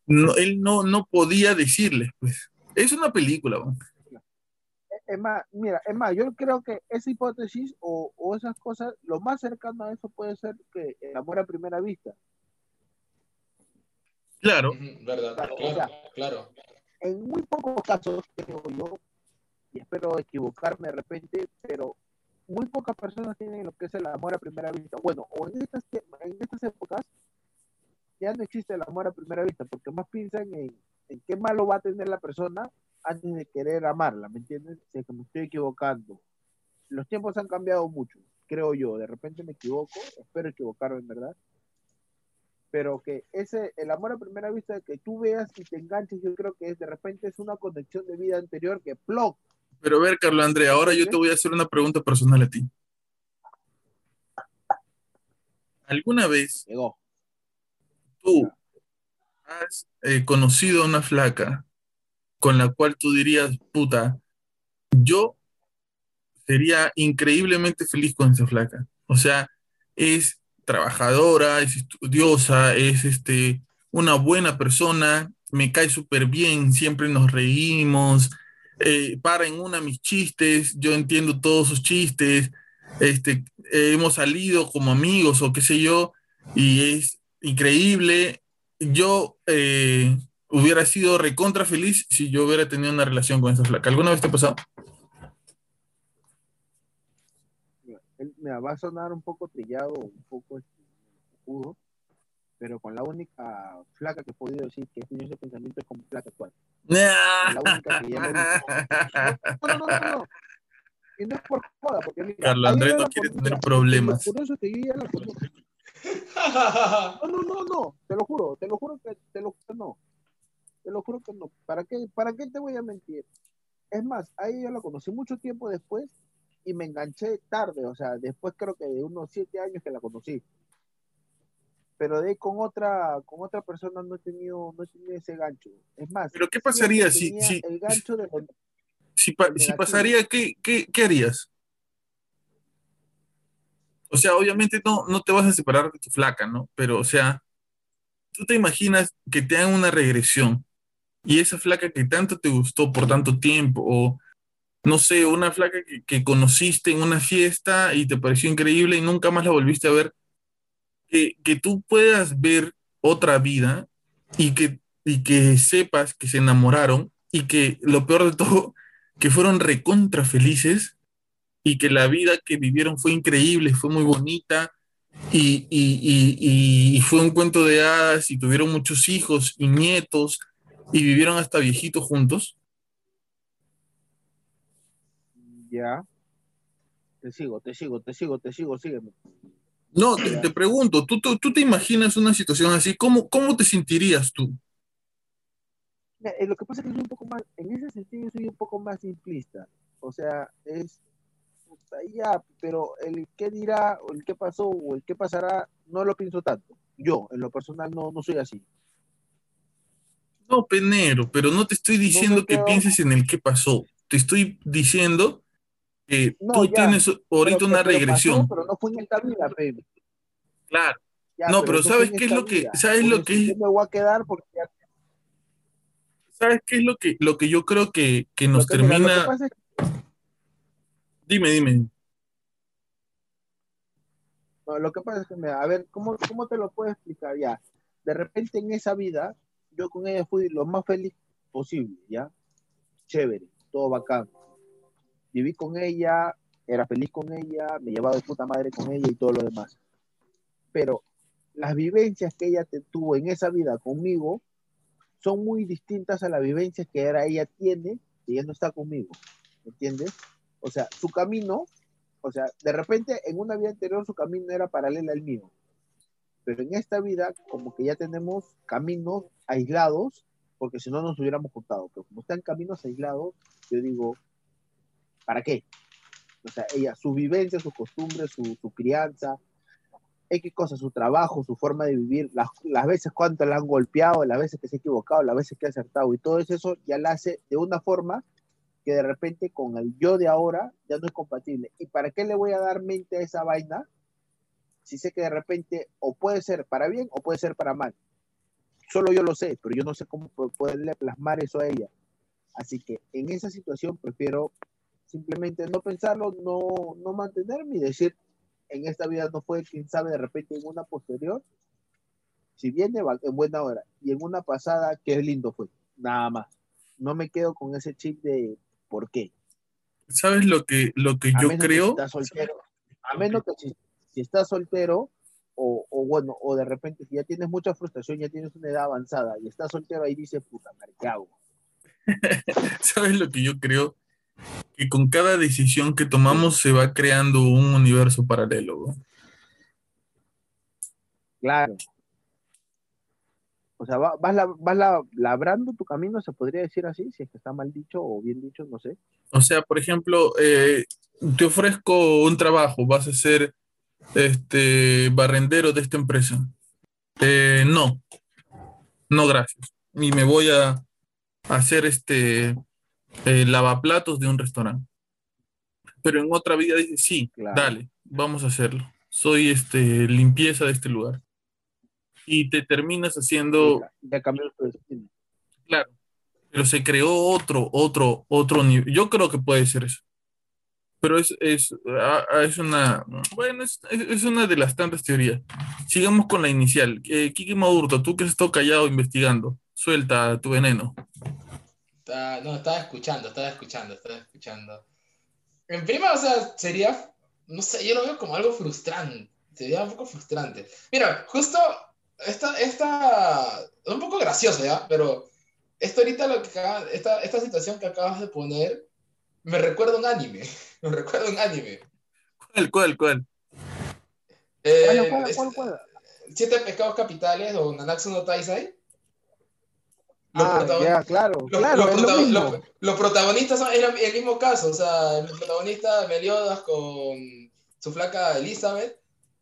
no él no, no podía decirles, pues. Es una película. Es más, mira, es más, yo creo que esa hipótesis o, o, esas cosas, lo más cercano a eso puede ser que el amor a primera vista. Claro. Verdad, claro, claro. En muy pocos casos, creo yo, y espero equivocarme de repente, pero muy pocas personas tienen lo que es el amor a primera vista. Bueno, o en estas, en estas épocas ya no existe el amor a primera vista, porque más piensan en, en qué malo va a tener la persona antes de querer amarla, ¿me entiendes? Sé que me estoy equivocando. Los tiempos han cambiado mucho, creo yo. De repente me equivoco, espero equivocarme en verdad. Pero que ese, el amor a primera vista, que tú veas y te enganches, yo creo que es, de repente es una conexión de vida anterior que plop, pero a ver, Carlos Andrea, ahora yo te voy a hacer una pregunta personal a ti. ¿Alguna vez tú has eh, conocido a una flaca con la cual tú dirías, puta, yo sería increíblemente feliz con esa flaca? O sea, es trabajadora, es estudiosa, es este, una buena persona, me cae súper bien, siempre nos reímos, eh, para en una mis chistes, yo entiendo todos sus chistes, este, hemos salido como amigos o qué sé yo, y es increíble. Yo eh, hubiera sido recontra feliz si yo hubiera tenido una relación con esa flaca. ¿Alguna vez te ha pasado? Me va a sonar un poco trillado, un poco escudo, pero con la única flaca que he podido decir que tiene ese pensamiento es como flaca actual. la única que ya no, no, no, no, Y no es por joda, porque mira, Carlos Andrés no quiere tener problemas. Por eso yo ya la. No, no, no, no, te lo juro, te lo juro que te lo juro no. Te lo juro que no. ¿Para qué, ¿Para qué te voy a mentir? Es más, ahí yo la conocí mucho tiempo después y me enganché tarde, o sea, después creo que de unos siete años que la conocí. Pero de con otra con otra persona no he tenido no he tenido ese gancho. Es más pero qué pasaría si si el gancho de si, si pasaría ¿qué, qué, qué harías o sea obviamente no no te vas a separar de tu flaca no pero o sea tú te imaginas que te hagan una regresión y esa flaca que tanto te gustó por tanto tiempo o no sé, una flaca que, que conociste en una fiesta y te pareció increíble y nunca más la volviste a ver que, tú puedas ver otra vida y que, y que sepas que se enamoraron y que lo peor de todo, que fueron recontra felices y que la vida que vivieron fue increíble, fue muy bonita y, y, fue un cuento de hadas y tuvieron muchos hijos y nietos y vivieron hasta viejitos juntos. Ya. Te sigo, te sigo, te sigo, te sigo, sígueme. No, te, pregunto, ¿tú, ¿tú, te imaginas una situación así? ¿Cómo, cómo te sentirías tú? Eh, lo que pasa es que soy un poco más, en ese sentido soy un poco más simplista. O sea, es ya, pero el qué dirá, o el qué pasó, o el qué pasará, no lo pienso tanto. Yo, en lo personal, no, no soy así. No, Penero, pero no te estoy diciendo que pienses en el qué pasó. Te estoy diciendo tú tienes ahorita una regresión. pero no fue en esta vida, Claro. no, pero, ¿sabes qué es lo que, sabes lo que me voy a quedar porque ¿Sabes qué es lo que, lo que yo creo que, que nos termina? Dime, dime. lo que pasa es que, a ver, ¿cómo, ¿cómo te lo puedo explicar ya? De repente en esa vida, yo con ella fui lo más feliz posible, ¿ya? Chévere, todo bacán viví con ella, era feliz con ella, me llevaba de puta madre con ella y todo lo demás. Pero las vivencias que ella tuvo en esa vida conmigo son muy distintas a las vivencias que ahora ella tiene y ella no está conmigo. ¿Entiendes? O sea, su camino, o sea, de repente en una vida anterior su camino era paralelo al mío. Pero en esta vida, como que ya tenemos caminos aislados, porque si no nos hubiéramos juntado. Pero como están caminos aislados, yo digo, ¿para qué? O sea, ella, su vivencia, sus costumbres, su, su crianza, X cosas, su trabajo, su forma de vivir, las, las veces cuánto la han golpeado, las veces que se ha equivocado, las veces que ha acertado, y todo eso ya la hace de una forma que de repente con el yo de ahora ya no es compatible. ¿Y para qué le voy a dar mente a esa vaina? Si sé que de repente o puede ser para bien o puede ser para mal. Solo yo lo sé, pero yo no sé cómo poderle plasmar eso a ella. Así que en esa situación prefiero simplemente no pensarlo, no, no mantenerme y decir, en esta vida no fue, quién sabe, de repente en una posterior, si viene en buena hora, y en una pasada, qué lindo fue, nada más. No me quedo con ese chip de por qué. ¿Sabes lo que, lo que yo creo? soltero, a menos que si, si estás soltero, o, o, bueno, o de repente si ya tienes mucha frustración, ya tienes una edad avanzada y estás soltero ahí dice, puta, ¿qué hago? ¿Sabes lo que yo creo? que con cada decisión que tomamos se va creando un universo paralelo. Claro. O sea, vas, vas, labrando tu camino, se podría decir así, si es que está mal dicho o bien dicho, no sé. O sea, por ejemplo, eh, te ofrezco un trabajo, vas a ser este barrendero de esta empresa. Eh, no, no, gracias. Y me voy a hacer este eh, lavaplatos de un restaurante. Pero en otra vida dice, sí, dale, vamos a hacerlo. Soy este, limpieza de este lugar. Y te terminas haciendo... Ya cambió tu destino. Claro. Pero se creó otro, otro, otro nivel. Yo creo que puede ser eso. Pero es, es, ah, ah, es una, bueno, es, es, una de las tantas teorías. Sigamos con la inicial. Eh, Kiki Madurto, tú que has estado callado investigando, suelta tu veneno no, estaba escuchando, estaba escuchando, estaba escuchando. En prima, o sea, sería, no sé, yo lo veo como algo frustrante. Sería un poco frustrante. Mira, justo esta, esta, un poco gracioso, ¿ya? Pero esto ahorita, lo que esta, esta situación que acabas de poner, me recuerda un anime. Me recuerda un anime. ¿Cuál, cuál, cuál? Eh, ¿Cuál, cuál, cuál, Siete pecados capitales o Nanatsu no Taisai. Ah, claro, los, protagonistas son el, mismo caso, o sea, el protagonista Meliodas con su flaca Elizabeth,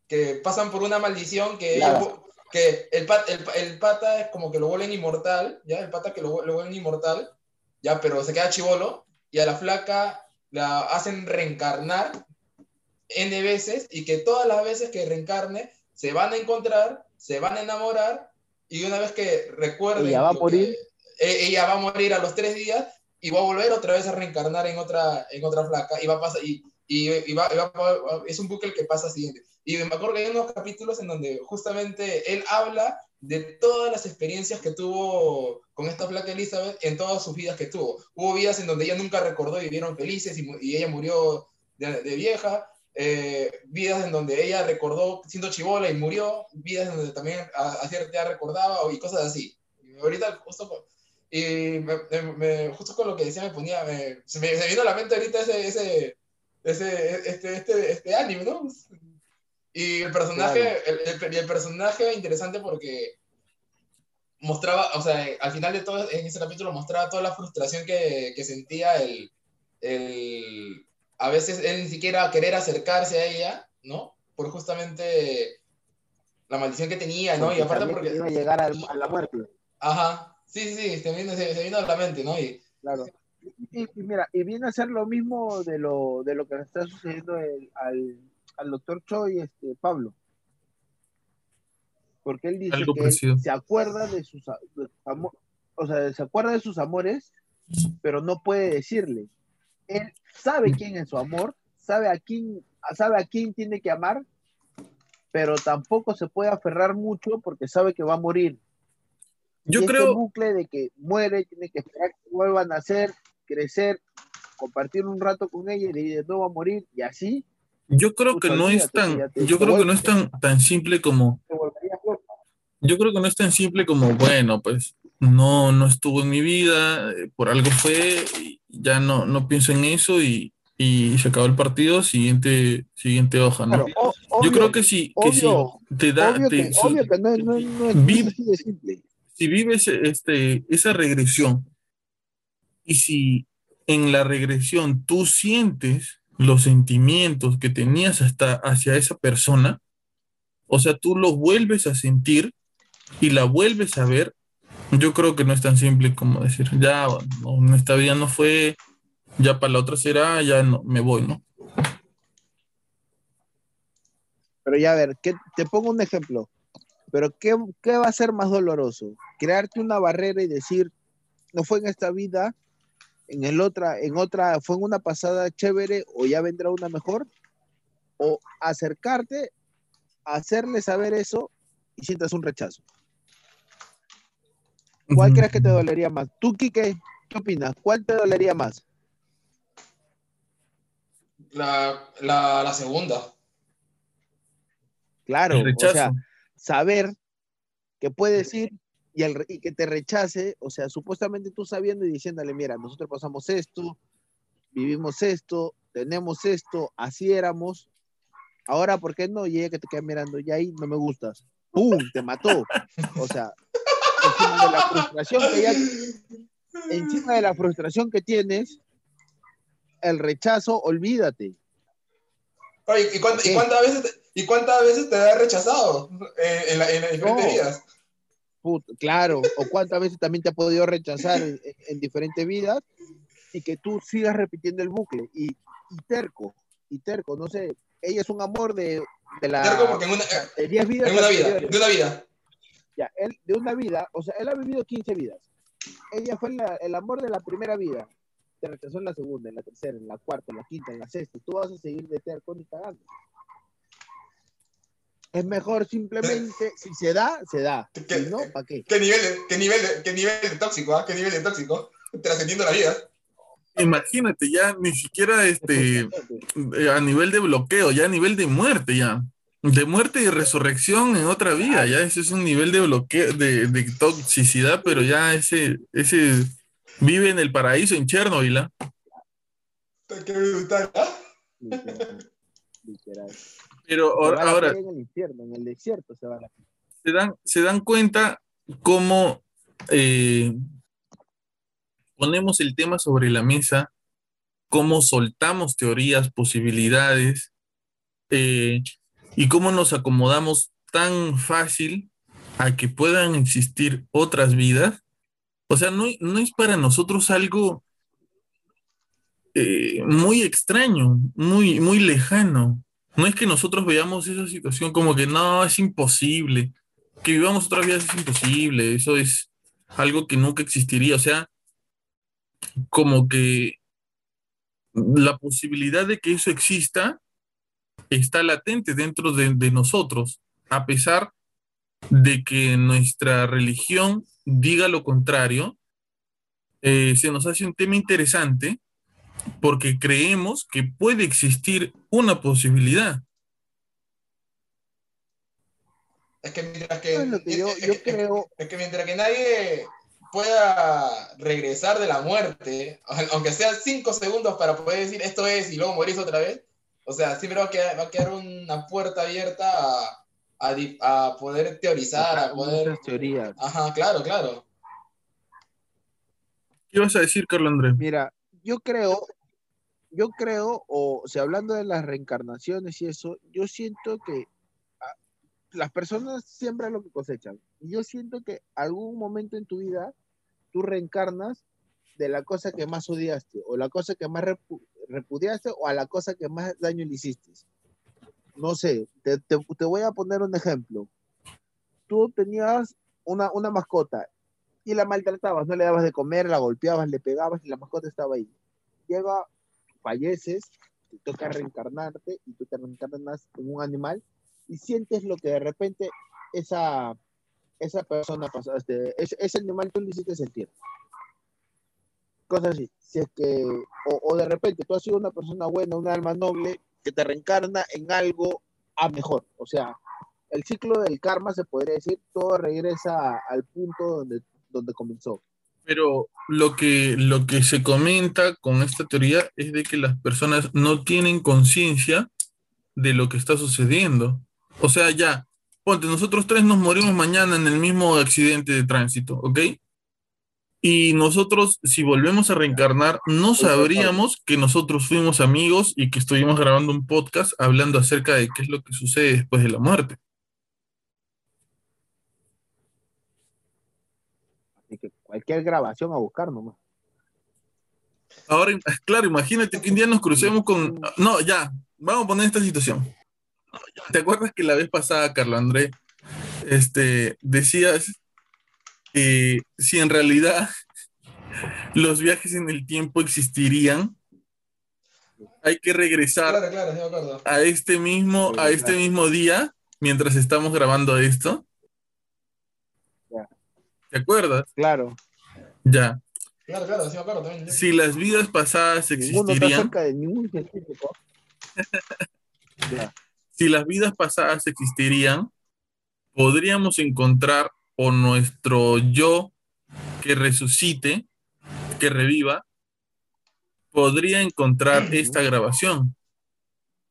que pasan por una maldición que, que el, el, pata es como que lo vuelven inmortal, ¿ya? El pata que lo, lo vuelven inmortal, ¿ya? Pero se queda chivolo, y a la flaca la hacen reencarnar N veces, y que todas las veces que reencarne se van a encontrar, se van a enamorar, y una vez que recuerden... Ella va a morir. E, ella va a morir a los tres días y va a volver otra vez a reencarnar en otra, en otra flaca y va a pasar... Y, y, va, es un bucle que pasa siguiente. Y me acuerdo que hay unos capítulos en donde justamente él habla de todas las experiencias que tuvo con esta flaca Elizabeth en todas sus vidas que tuvo. Hubo vidas en donde ella nunca recordó y vivieron felices y, y ella murió de, de vieja. Eh, vidas en donde ella recordó siendo chivola y murió, vidas en donde también a, cierta edad recordaba y cosas así. Y ahorita, justo, y me, justo con lo que decía, me ponía, se, me, vino a la mente ahorita ese, ese, ese este, este, este anime, ¿no? Y el personaje, el, el, personaje interesante porque mostraba, o sea, al final de todo, en ese capítulo mostraba toda la frustración que, que sentía el, el, a veces él ni siquiera querer acercarse a ella, ¿no? Por justamente la maldición que tenía, ¿no? y aparte porque... Iba a llegar a, la muerte. Ajá, sí, sí, sí, se vino, se, vino a la mente, ¿no? Y, claro. Y, mira, y viene a ser lo mismo de lo, de lo que está sucediendo al, al doctor Choi, este, Pablo. Porque él dice que se acuerda de sus, amores, o sea, se acuerda de sus amores, pero no puede decirle. Él sabe quién es su amor, sabe a quién, sabe a quién tiene que amar, pero tampoco se puede aferrar mucho porque sabe que va a morir. Yo y creo. bucle de que muere, tiene que esperar que vuelva a nacer, crecer, compartir un rato con ella y de nuevo a morir, y así Yo creo que no es tan, yo creo que no es tan, tan simple como, yo creo que no es tan simple como, bueno, pues no, no estuvo en mi vida, eh, por algo fue, ya no, no pienso en eso y, y se acabó el partido, siguiente, siguiente hoja, ¿no? Yo creo que sí, que sí, te da... Obvio, te, que, obvio que no, no, no, vive- es así de simple. si vives este, esa regresión y si en la regresión tú sientes los sentimientos que tenías hasta hacia esa persona, o sea, tú los vuelves a sentir y la vuelves a ver, yo creo que no es tan simple como decir, ya, no, en esta vida no fue, ya para la otra será, ya no, me voy, ¿no? Pero ya a ver, ¿qué- te pongo un ejemplo. Pero ¿qué, ¿qué va a ser más doloroso? Crearte una barrera y decir, no fue en esta vida, en el otra, en otra, fue en una pasada chévere o ya vendrá una mejor, o acercarte, hacerle saber eso y sientas un rechazo. ¿Cuál crees que te dolería más? ¿Tú, Quique, qué opinas? ¿Cuál te dolería más? La, la, la segunda. Claro, o sea, saber que puedes ir y, el y que te rechace, o sea, supuestamente tú sabiendo y diciéndole, mira, nosotros pasamos esto, vivimos esto, tenemos esto, así éramos, ahora, ¿por qué no? Y ella que te queda mirando, y ahí no me gustas, ¡pum! Te mató. O sea, encima de la frustración que encima de la frustración que tienes, el rechazo, olvídate. Oye, ¿y, cuántas- y cuántas veces te, ¿y cuántas veces te ha rechazado eh, en, la- en las diferentes No. vidas? Claro, o cuántas veces también te ha podido rechazar en, en- en diferentes vidas y que tú sigas repitiendo el bucle y, y terco, y terco, no sé, ella es un amor de, de la Terco porque en una, de 10 vidas en una vida, de una vida. Ya, él de una vida, o sea, él ha vivido 15 vidas. Ella fue la- el amor de la primera vida. Te rechazó en la segunda, en la tercera, en la cuarta, en la quinta, en la sexta. Tú vas a seguir de terco ni cagando. Es mejor simplemente, si se da, se da. ¿Qué- Si no, ¿para qué? ¿Qué nivel de, qué nivel qué nivel de tóxico, ah? ¿Qué nivel de tóxico? Trascendiendo la vida. Imagínate, ya ni siquiera este, eh, a nivel de bloqueo, ya a nivel de muerte, ya. De muerte y resurrección en otra vida, ya ese es un nivel de bloqueo, de, de toxicidad, pero ya ese, ese vive en el paraíso en Chernobyl, ¿ah? Qué brutal, ¿ah? Literal. Literal. Pero Se ahora, la ahora en el infierno, en el desierto se va a la se dan, se dan cuenta cómo eh, ponemos el tema sobre la mesa, cómo soltamos teorías, posibilidades, eh, y cómo nos acomodamos tan fácil a que puedan existir otras vidas. O sea, no, no es para nosotros algo eh, muy extraño, muy, muy lejano. No es que nosotros veamos esa situación como que no, es imposible. Que vivamos otras vidas es imposible. Eso es algo que nunca existiría. O sea, como que la posibilidad de que eso exista está latente dentro de, de nosotros, a pesar de que nuestra religión diga lo contrario, eh, se nos hace un tema interesante porque creemos que puede existir una posibilidad. Es que mientras que, Es que yo, es- yo es- creo, es que mientras que nadie pueda regresar de la muerte, aunque sea cinco segundos para poder decir esto es y luego morirse otra vez, o sea, siempre va a quedar, va a quedar una puerta abierta a, a poder teorizar, a poder... teorías. Ajá, claro, claro. ¿Qué vas a decir, Carlos Andrés? Mira, yo creo, yo creo, o sea, hablando de las reencarnaciones y eso, yo siento que ah, las personas siembran lo que cosechan. Y yo siento que algún momento en tu vida tú reencarnas de la cosa que más odiaste, o la cosa que más repu- repudiaste, o a la cosa que más daño le hiciste. No sé, te, te- te voy a poner un ejemplo. Tú tenías una, una mascota y la maltratabas, no le dabas de comer, la golpeabas, le pegabas y la mascota estaba ahí. Llega, falleces, te toca reencarnarte y tú te reencarnas en un animal y sientes lo que de repente esa, esa persona pasó, este, ese, animal tú le hiciste sentir. Cosas así. O de repente tú has sido una persona buena, un alma noble, que te reencarna en algo a mejor. O sea, el ciclo del karma se podría decir, todo regresa al punto donde, donde comenzó. Pero lo que, lo que se comenta con esta teoría es de que las personas no tienen conciencia de lo que está sucediendo. O sea, ya, ponte, nosotros tres nos morimos mañana en el mismo accidente de tránsito, ¿ok? Y nosotros, si volvemos a reencarnar, no sabríamos que nosotros fuimos amigos y que estuvimos grabando un podcast hablando acerca de qué es lo que sucede después de la muerte. Así que cualquier grabación a buscar nomás. Ahora, claro, imagínate que un día nos crucemos con... No, ya, vamos a poner esta situación. ¿Te acuerdas que la vez pasada, Carlos André, este, decías que si en realidad los viajes en el tiempo existirían, hay que regresar Claro, claro, sí me acuerdo. a este mismo, a este mismo día mientras estamos grabando esto? Ya. ¿Te acuerdas? Claro. Ya. Claro, claro, sí acuerdo también. Si las vidas pasadas existirían, cerca de ningún científico. Ya. si las vidas pasadas existirían, podríamos encontrar o nuestro yo que resucite, que reviva, podría encontrar esta grabación.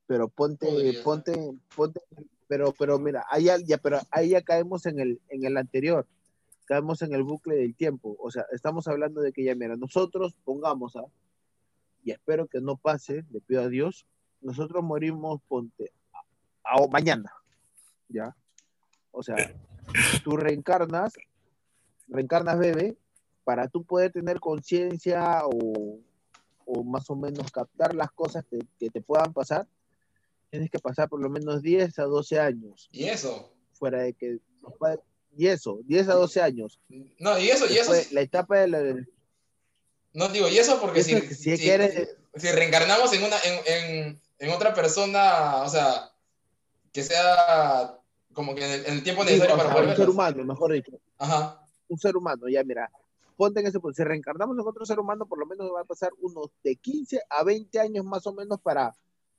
Pero ponte, Podría. ponte, ponte, pero, pero mira, ahí ya, ya- pero ahí ya caemos en el, en el anterior, caemos en el bucle del tiempo. O sea, estamos hablando de que ya, mira, nosotros pongamos, ¿ah? y espero que no pase, le pido a Dios, nosotros morimos, ponte, a, a- mañana, ¿ya? O sea, tú reencarnas, reencarnas bebé, para tú poder tener conciencia o, o más o menos captar las cosas que, que te puedan pasar, tienes que pasar por lo menos 10 a 12 años, Y eso. fuera de que los padres- y eso, 10 a 12 años. No, y eso, y eso. Después, la etapa de la, No digo, y eso porque eso si, si si- quieres- si reencarnamos en una, en, en, en otra persona, o sea, que sea como que en el, en el tiempo necesario para poder un ser humano, mejor dicho, Ajá. un ser humano, ya mira, ponte en ese punto, si reencarnamos en otro ser humano, por lo menos va a pasar unos de 15 a 20 años más o menos para,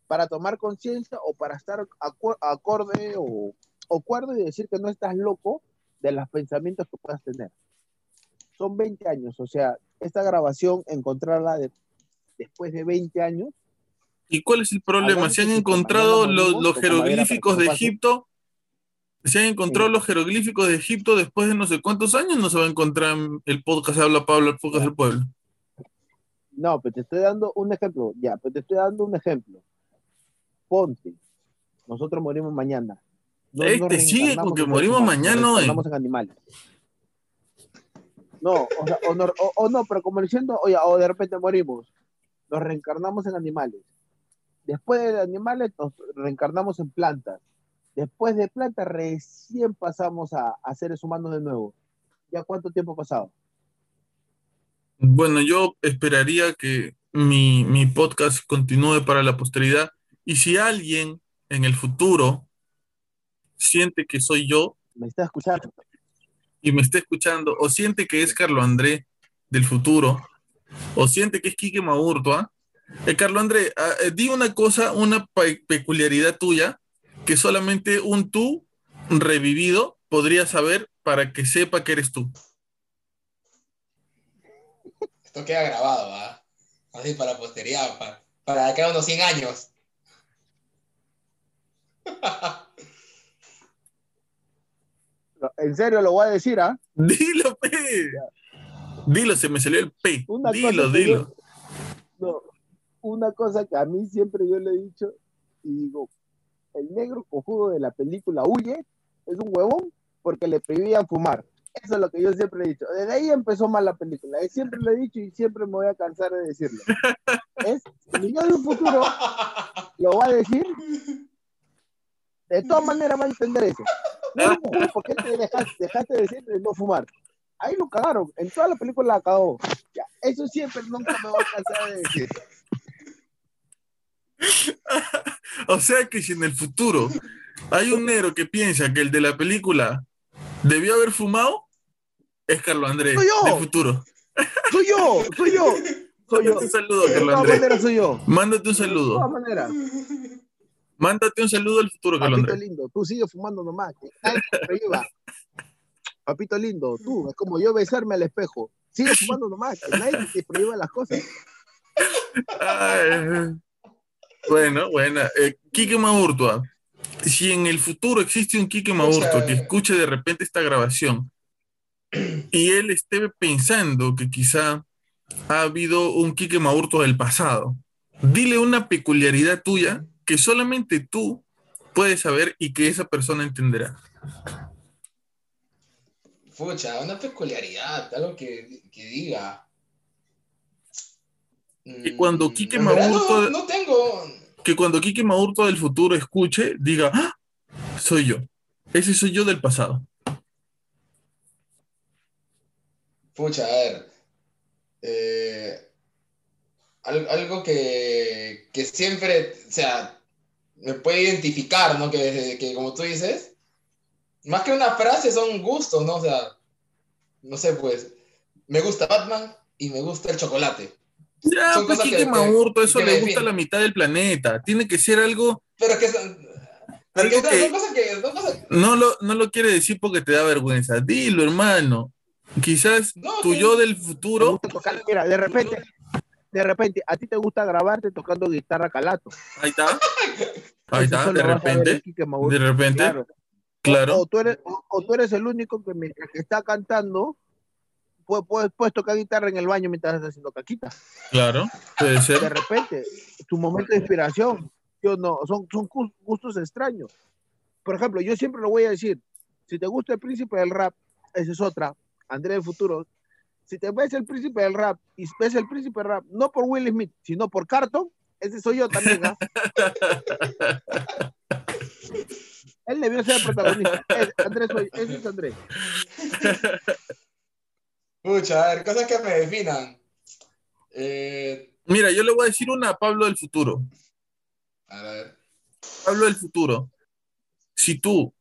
para tomar conciencia o para estar acu- acorde o, o acuerdo y decir que no estás loco de los pensamientos que puedas tener. Son 20 años, o sea, esta grabación, encontrarla de- después de 20 años, ¿Y cuál es el problema? ¿Se han encontrado los, jeroglíficos de? Egipto? ¿Se han encontrado Sí. los jeroglíficos de Egipto después de no sé cuántos años? No se va a encontrar en el podcast Habla Pablo, el podcast del pueblo. No, pero te estoy dando un ejemplo, ya, pero te estoy dando un ejemplo. Ponte, nosotros morimos mañana. No Ey, nos te sigue con que en morimos mañana, reencarnamos en animales. No, o, sea, o, no, o- o no, pero como diciendo, oye, o de repente morimos, nos reencarnamos en animales. Después de animales nos reencarnamos en plantas. Después de plantas recién pasamos a, a seres humanos de nuevo. ¿Ya cuánto tiempo ha pasado? Bueno, yo esperaría que mi, mi podcast continúe para la posteridad. Y si alguien en el futuro siente que soy yo ¿Me estás escuchando? y me está escuchando, o siente que es Carlo André del futuro, o siente que es Quique Maurtua, eh, Carlo André, ah, eh, di una cosa, una pe- peculiaridad tuya que solamente un tú revivido podría saber para que sepa que eres tú. Esto queda grabado, ¿va? Así para posteridad, para, para acá unos 100 años. En serio lo voy a decir, ¿ah? Dilo, pe. Dilo, se me salió el P. Una Dilo, dilo. No, una cosa que a mí siempre yo le he dicho, y digo, el negro cojudo de la película Huye es un huevón porque le prohibían fumar. Eso es lo que yo siempre he dicho. Desde ahí empezó mal la película. Y siempre lo he dicho y siempre me voy a cansar de decirlo. Es, si yo de un futuro lo va a decir, de todas maneras va a entender eso. No, ¿por qué te dejaste, dejaste de decir de no fumar? Ahí lo cagaron. En toda la película la cagó. Ya, eso siempre nunca me voy a cansar de decir. O sea que si en el futuro hay un negro que piensa que el de la película debió haber fumado, es Carlos Andrés Soy yo. del futuro. Soy yo, soy yo, soy yo. Un saludo, De Carlos todas Andrés. maneras soy yo. Mándate un De todas saludo. maneras. Mándate un saludo al futuro, Carlos Papito Andrés. lindo, tú sigues fumando nomás. que nadie te prohíba. Papito lindo, tú, es como yo besarme al espejo. Sigue fumando nomás, que nadie te prohíba las cosas. Ay, bueno, buena. Eh, Quique Maurtua, si en el futuro existe un Quique Maurtua que escuche de repente esta grabación y él esté pensando que quizá ha habido un Quique Maurtua del pasado, dile una peculiaridad tuya que solamente tú puedes saber y que esa persona entenderá. Pucha, una peculiaridad, algo que, que diga. Que cuando Quique En verdad Maurto- No, no tengo. Que cuando Quique Maurtua del futuro escuche, diga, "Ah, soy yo. Ese soy yo del pasado. Pucha, a ver. eh, algo que, que siempre, o sea, me puede identificar, ¿no? Que, que como tú dices, más que una frase son gustos, ¿no? O sea, no sé, pues, me gusta Batman y me gusta el chocolate. Ya, Son pues que- Maurtua, que- eso que le gusta a la mitad del planeta. Tiene que ser algo, Pero que son, pero algo que que son cosas que, son cosas, no lo, no lo quiere decir porque te da vergüenza. Dilo, hermano. Quizás no, tu yo del futuro, mira, de repente, de repente, a ti te gusta grabarte tocando guitarra calato. ahí está. Ahí está, de repente, de repente, claro. claro. O, tú eres, o, o tú eres el único que mientras que está cantando, puedes, puedes, puedes tocar guitarra en el baño mientras estás haciendo caquita. Claro, puede De repente, tu momento de inspiración, yo no, son, son gus- gustos extraños. Por ejemplo, yo siempre lo voy a decir, si te gusta el príncipe del rap, esa es otra, Andrés del futuro. Si te ves el príncipe del rap y ves el príncipe del rap, no por Will Smith, sino por Carton, ese soy yo también. ¿ah? Él debió ser el protagonista. Es- Andrés soy, ese es Andrés. Pucha, a ver, cosas que me definan. Eh, Mira, yo le voy a decir una a Pablo del futuro. a ver. Pablo del futuro. Si tú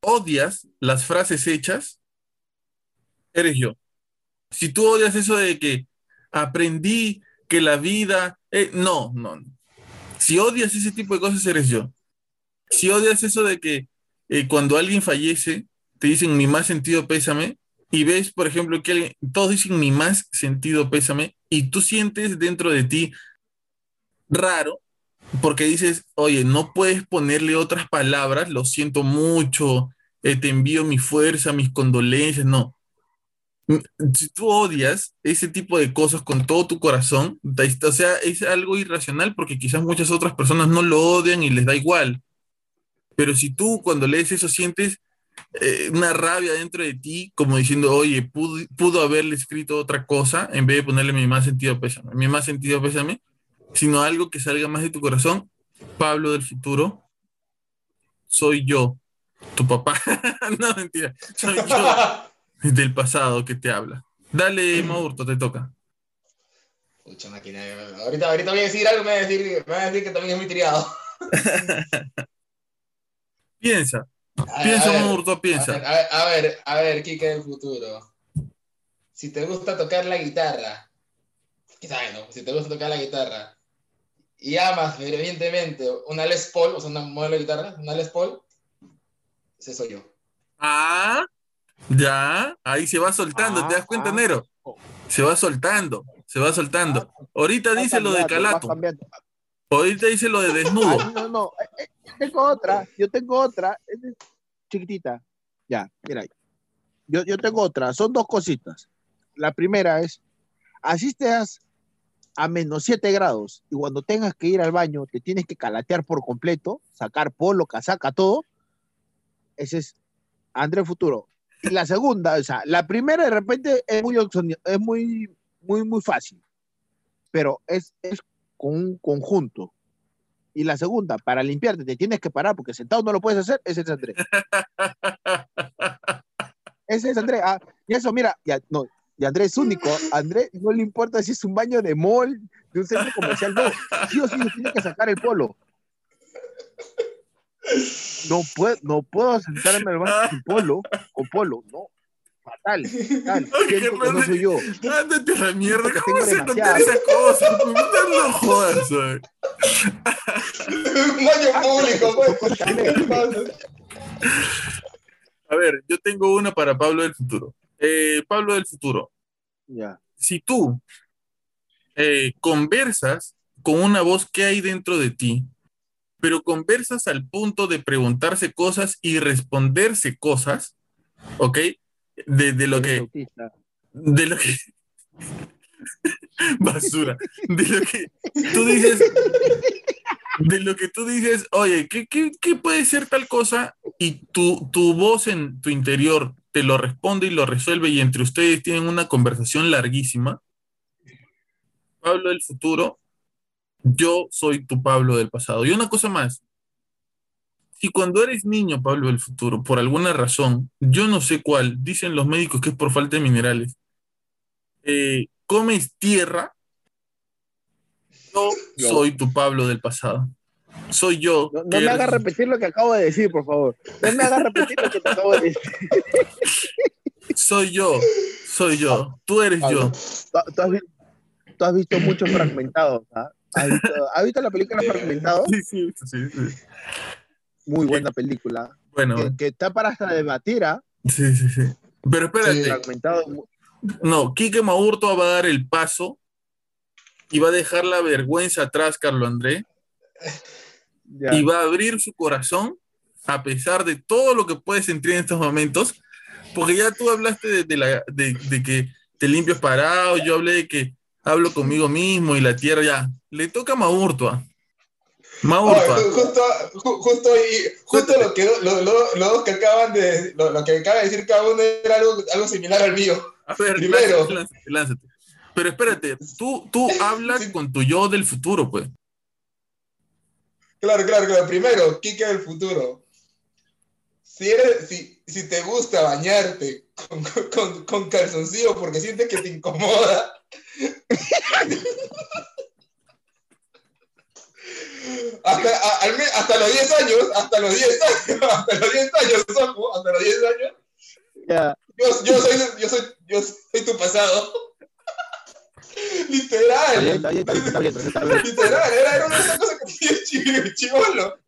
odias las frases hechas, eres yo. Si tú odias eso de que aprendí que la vida... eh, no, no. Si odias ese tipo de cosas, eres yo. Si odias eso de que eh, cuando alguien fallece, te dicen mi más sentido pésame, y ves, por ejemplo, que alguien- todos dicen mi más sentido pésame, y tú sientes dentro de ti raro, porque dices, oye, no puedes ponerle otras palabras, lo siento mucho, eh, te envío mi fuerza, mis condolencias, no. Mm, Si tú odias ese tipo de cosas con todo tu corazón, o sea, es algo irracional porque quizás muchas otras personas no lo odian y les da igual. Pero si tú cuando lees eso sientes eh, una rabia dentro de ti, como diciendo, oye, pudo, pudo haberle escrito otra cosa en vez de ponerle mi más sentido pésame, mi más sentido pésame, sino algo que salga más de tu corazón. Pablo del futuro, soy yo, tu papá. no, mentira, soy yo del pasado que te habla. Dale, Maurto, te toca. Pucha máquina. Ahorita, ahorita voy a decir algo, me va a decir, me va a decir que también es muy triado. Piensa, A- piensa, ver, Maurto, piensa. a ver, a ver, a ver, Kike del futuro. Si te gusta tocar la guitarra, quizás no, si te gusta tocar la guitarra y amas fervientemente una Les Paul, o sea, una modelo de guitarra, una Les Paul, ese soy yo. Ah, ya, ahí se va soltando, ¿te das cuenta, Ah, ah. Nero? Se va soltando, se va soltando. Ahorita Va dice lo de calato, ahorita dice lo de desnudo. Ah, no, no, eh, eh, yo tengo otra, yo tengo otra, chiquitita. Ya, mira, yo, yo tengo otra, son dos cositas. La primera es, asistes a menos 7 grados y cuando tengas que ir al baño te tienes que calatear por completo, sacar polo, casaca, todo. Ese es André Futuro. Y la segunda, o sea, la primera de repente es muy, es muy, muy, muy fácil, pero es, es con un conjunto. Y la segunda, para limpiarte te tienes que parar porque sentado no lo puedes hacer, ese es Andrés. Ese es Andrés. Ah, y eso, mira, ya, no, y Andrés es único. Andrés no le importa si es un baño de mall, de un centro comercial, no. Sí o sí tiene que sacar el polo. No puedo, no puedo sentarme en el baño sin polo, con polo, no. Fatal, fatal. Siento que no soy yo. Ándate a la mierda, Porque ¿cómo tengo vas a contar demasiado. esas cosas? No jodas, ¿sabes? Un baño público, pues. A ver, yo tengo una para Pablo del futuro. Eh, Pablo del futuro, Ya. si tú eh, conversas con una voz que hay dentro de ti, pero conversas al punto de preguntarse cosas y responderse cosas, ¿ok? De, de lo que, de lo que, basura, de lo que tú dices, de lo que tú dices, oye, ¿qué, qué, qué puede ser tal cosa? Y tu, tu voz en tu interior te lo responde y lo resuelve y entre ustedes tienen una conversación larguísima. Pablo del futuro, yo soy tu Pablo del pasado. Y una cosa más, si cuando eres niño, Pablo del futuro, por alguna razón, yo no sé cuál, dicen los médicos que es por falta de minerales, eh, comes tierra, yo soy tu Pablo del pasado. Soy yo. No, no me hagas repetir lo que acabo de decir, por favor. No me hagas repetir lo que te acabo de decir. Soy yo. Soy yo. Tú eres yo. Tú, has, vi- tú has visto muchos fragmentados, ¿ah? ¿Has visto, la película Fragmentados? Sí, sí, sí, sí. Muy buena película. Bueno, Que, que está para hasta debatir, ¿ah? sí, sí, sí. Pero espérate, Fragmentados. no, Quique Maurto va a dar el paso y va a dejar la vergüenza atrás, Carlo André, ya. y va a abrir su corazón a pesar de todo lo que puede sentir en estos momentos, porque ya tú hablaste de, de la, de, de que te limpias parado, yo hablé de que hablo conmigo mismo y la tierra ya. Le toca a Maurtua. Maurtua. Justo, ju- justo, y- justo lo que lo, lo- lo que acaban de lo, lo que acaba de decir cada uno era algo, algo similar al mío. A ver, Primero. lánzate, lánzate, lánzate. Pero espérate, tú, tú hablas Sí. con tu yo del futuro, pues. Claro, claro, claro. Primero, Kike del futuro. Si, eres, si, si te gusta bañarte con, con, con calzoncillo porque sientes que te incomoda. Hasta, a- al hasta los 10 años, hasta los 10 años, hasta los 10 años, ojo, hasta los 10 años, Ya. yo, yo, soy, yo, soy, yo soy tu pasado. Literal. Está bien, está bien, está bien, está bien. Literal, era, era una cosas que tenía chi- chivolo.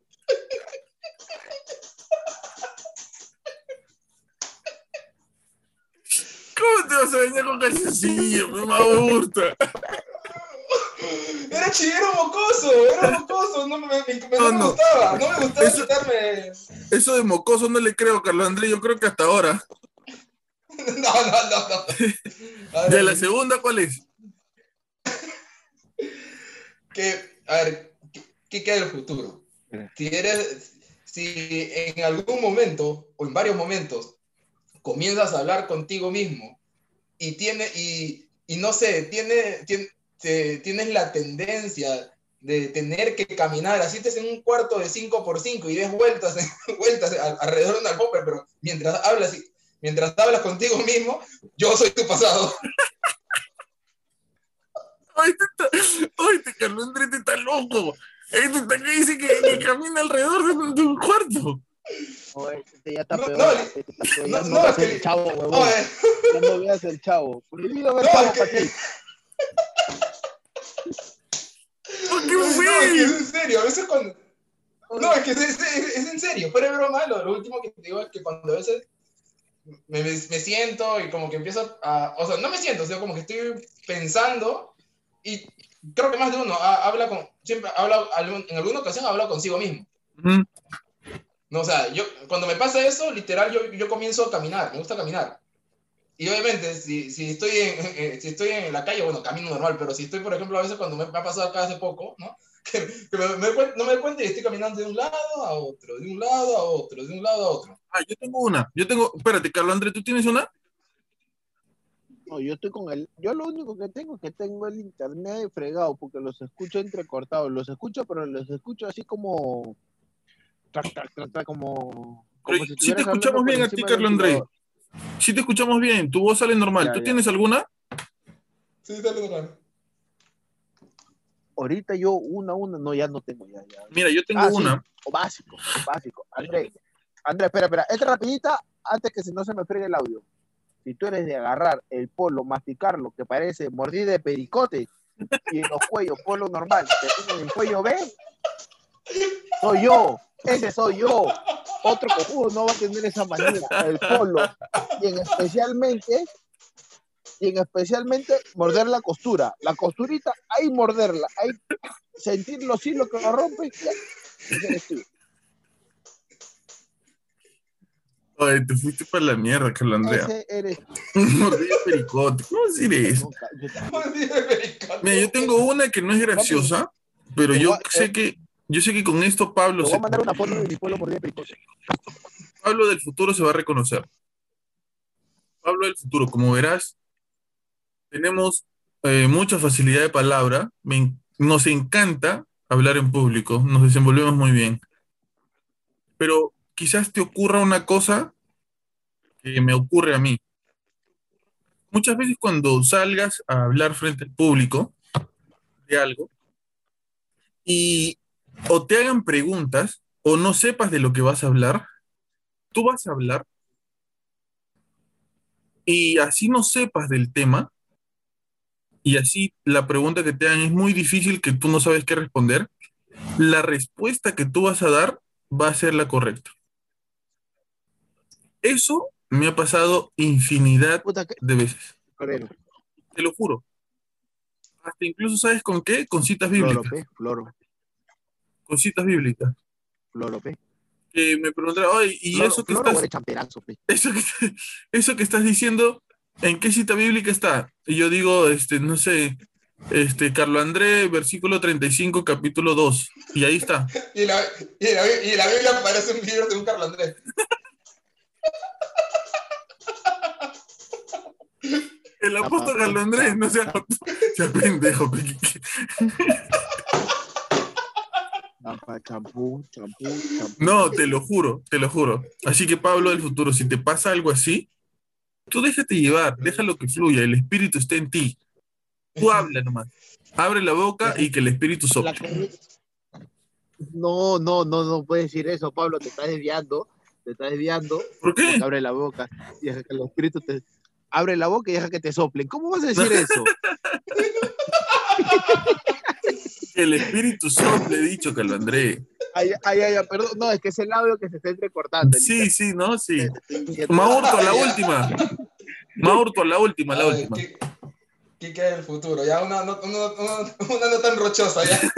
¿Cómo te vas a bañar con calzoncillo, pues, Maurtua? Era chivero mocoso, era mocoso, no me, me- me- No, no me no. gustaba, no me gustaba Eso- quitarme. Eso de mocoso no le creo, Carlos Andrés, yo creo que hasta ahora. No, no, no, no. A ¿De la segunda cuál es? que, a ver, ¿qué, qué queda del futuro? Si eres, si en algún momento o en varios momentos comienzas a hablar contigo mismo y tiene y, y no sé, tiene, tiene- te- tienes la tendencia de tener que caminar, así estés en un cuarto de 5 por 5 y des vueltas, vueltas alrededor de una alfombra, pero mientras hablas, y- mientras hablas contigo mismo, yo soy tu pasado. Ay, te está, ay, te Carlos Andrés está loco. Este está que dice que, que camina alrededor de un, de un cuarto. Oye, este ya está No, peor. no, este está peor, ya no, no, no, es que- el chavo, huevón. Oye, Ya no veas el chavo. Prohibido ver No, chavo es que- para ti. ¿Qué no, es que es en serio, a veces cuando... No, es que es, es- es en serio, fuera de broma, lo, lo último que te digo es que cuando a veces me, me- me siento y como que empiezo a... O sea, no me siento, sino como que estoy pensando y creo que más de uno ha- habla con... Siempre habla, en alguna ocasión habla consigo mismo. Mm, No, o sea, yo, cuando me pasa eso, literal, yo, yo comienzo a caminar, me gusta caminar. Y obviamente, si, si, estoy en, eh, si estoy en la calle, bueno, camino normal, pero si estoy, por ejemplo, a veces cuando me, me ha pasado acá hace poco, ¿no? Que, que me, me doy cuen- no me doy cuenta y estoy caminando de un lado a otro, de un lado a otro, de un lado a otro. Ah, yo tengo una. Yo tengo. Espérate, Carlos Andrés, ¿tú tienes una? No, yo estoy con el. Yo lo único que tengo es que tengo el internet fregado porque los escucho entrecortados. Los escucho, pero los escucho así como. Trac, trac, trac, como. Sí te escuchamos bien a ti, Carlos Andrés. Sí te escuchamos bien, tu voz sale normal. Ya, ¿Tú ya. tienes alguna? Sí, sale normal. Ahorita yo una, una, no, ya no tengo, ya, ya. Mira, yo tengo Ah, sí. una. O básico, básico. Andrés, Andrés, espera, espera. Esta rapidita, antes que se no se me fregue el audio. Si tú eres de agarrar el polo, masticarlo, que parece mordida de pericote, y en los cuellos, polo normal, te ponen el cuello B, Soy yo, ese soy yo. Otro cojudo no va a tener esa manera, el polo. Y en especialmente, y en especialmente morder la costura. La costurita, ahí morderla, ahí sentir los hilos que lo rompen. Oye, te fuiste para la mierda, Carlos Andrea. Ese eres. Mordida de pericote. ¿Cómo decir eso? No, yo- Mira, yo tengo una que no es graciosa, pero yo sé que yo sé que con esto Pablo, voy se- a mandar una foto de mi pueblo de pericote. Pablo del futuro se va a reconocer. Pablo del futuro, como verás, tenemos eh, mucha facilidad de palabra. Me nos encanta hablar en público, nos desenvolvemos muy bien. Pero quizás te ocurra una cosa que me ocurre a mí. Muchas veces cuando salgas a hablar frente al público de algo y o te hagan preguntas o no sepas de lo que vas a hablar, tú vas a hablar y así no sepas del tema y así la pregunta que te hagan es muy difícil que tú no sabes qué responder, la respuesta que tú vas a dar va a ser la correcta. Eso me ha pasado infinidad de veces, te lo juro. Hasta incluso, ¿sabes con qué? Con citas Floro, bíblicas. floro, Con citas bíblicas. floro, pe. Que me preguntaron, oye, ¿y Floro, eso que estás, eso que, eso que estás diciendo, ¿en qué cita bíblica está? Y yo digo, este, no sé, este, Carlo André, versículo 35, capítulo 2. Y ahí está. Y la, y la, y la Biblia parece un libro de un Carlos Andrés. El apóstol Carlo Andrés, no sea, sea pendejo. pe, que- que- Ajá, champú, champú, champú. No, te lo juro, te lo juro. Así que Pablo del futuro, si te pasa algo así, tú déjate llevar, déjalo que fluya, el espíritu está en ti. Tú habla nomás. Abre la boca y que el espíritu sople. No, no, no, no puedes decir eso, Pablo, te estás desviando, te estás desviando, ¿Por qué? porque abre la boca y deja que el espíritu te abre la boca y deja que te soplen. ¿Cómo vas a decir eso? El espíritu sople, he dicho, Carlo Andrés. Ay, ay, ay, ay, perdón, no, es que es el audio que se está entrecortando. Sí, sí, no, sí. sí. Maurto, la última. Maurto, la última, la A ver, última. ¿qué, qué queda en el futuro? Ya una no, una, una- una no tan rochosa ya.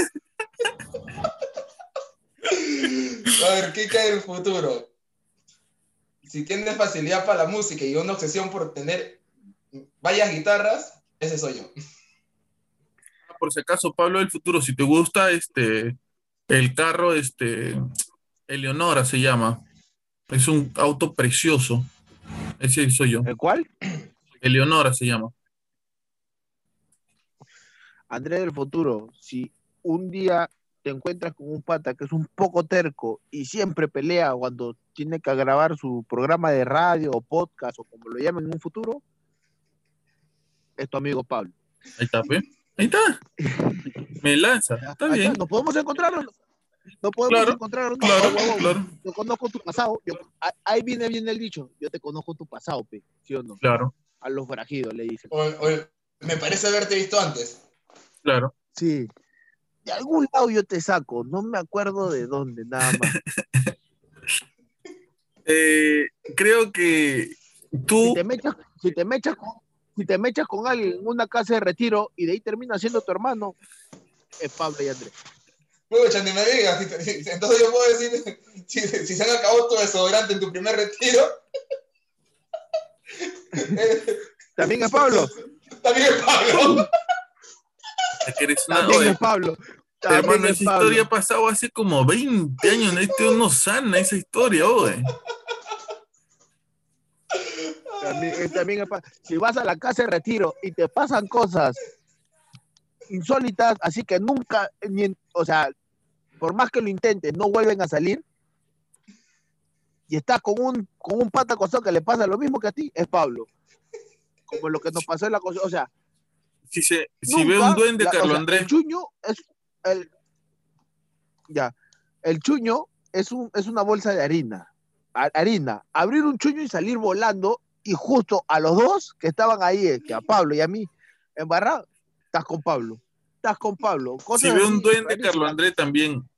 A ver, ¿qué queda en el futuro? Si tienes facilidad para la música y una obsesión por tener varias guitarras, ese soy yo. Por si acaso, Pablo del futuro, si te gusta este el carro, este Eleonora se llama. Es un auto precioso. Ese soy yo. ¿El cuál? Eleonora se llama. Andrés del futuro, si un día te encuentras con un pata que es un poco terco y siempre pelea cuando tiene que grabar su programa de radio o podcast o como lo llamen en un futuro, es tu amigo Pablo. Ahí está, ¿ve? Ahí está. Me lanza. Está Ahí bien. ¿Nos podemos encontrar? no? ¿No podemos Claro, encontrar? o no? Claro, claro, Yo conozco tu pasado. yo- ahí- viene bien el dicho. Yo te conozco tu pasado, pe, ¿sí o no? claro, A los forajidos le dicen. O- o- me parece haberte visto antes. claro. Sí. De algún lado yo te saco, no me acuerdo de dónde, nada más. Eh, creo que si tú, te mechas, si te mechas con, si te mechas con alguien en una casa de retiro y de ahí termina siendo tu hermano, es Pablo y Andrés. Pucha, ni me digas. Entonces yo puedo decir, si, si se han acabado tu desodorante en tu primer retiro. También es Pablo, También es Pablo. que eres una- también es Pablo. También hermano, es esa Pablo. historia ha pasado hace como 20 años. Este no sana esa historia, oye. También, eh, también Si vas a la casa de retiro y te pasan cosas insólitas, así que nunca, ni o sea, por más que lo intentes, no vuelven a salir. Y estás con un, con un pata acostado que le pasa lo mismo que a ti, es Pablo. Como lo que nos pasó en la cosa. O sea, Si, se, si ve un duende, la- o Carlos sea, Andrés, El chuño es el ya. El chuño es un es una bolsa de harina. Ha- harina. Abrir un chuño y salir volando y justo a los dos que estaban ahí, eh, que a Pablo y a mí, embarrado, estás con Pablo. Estás con Pablo. si ve un duende, rarísimas. Carlos Andrés también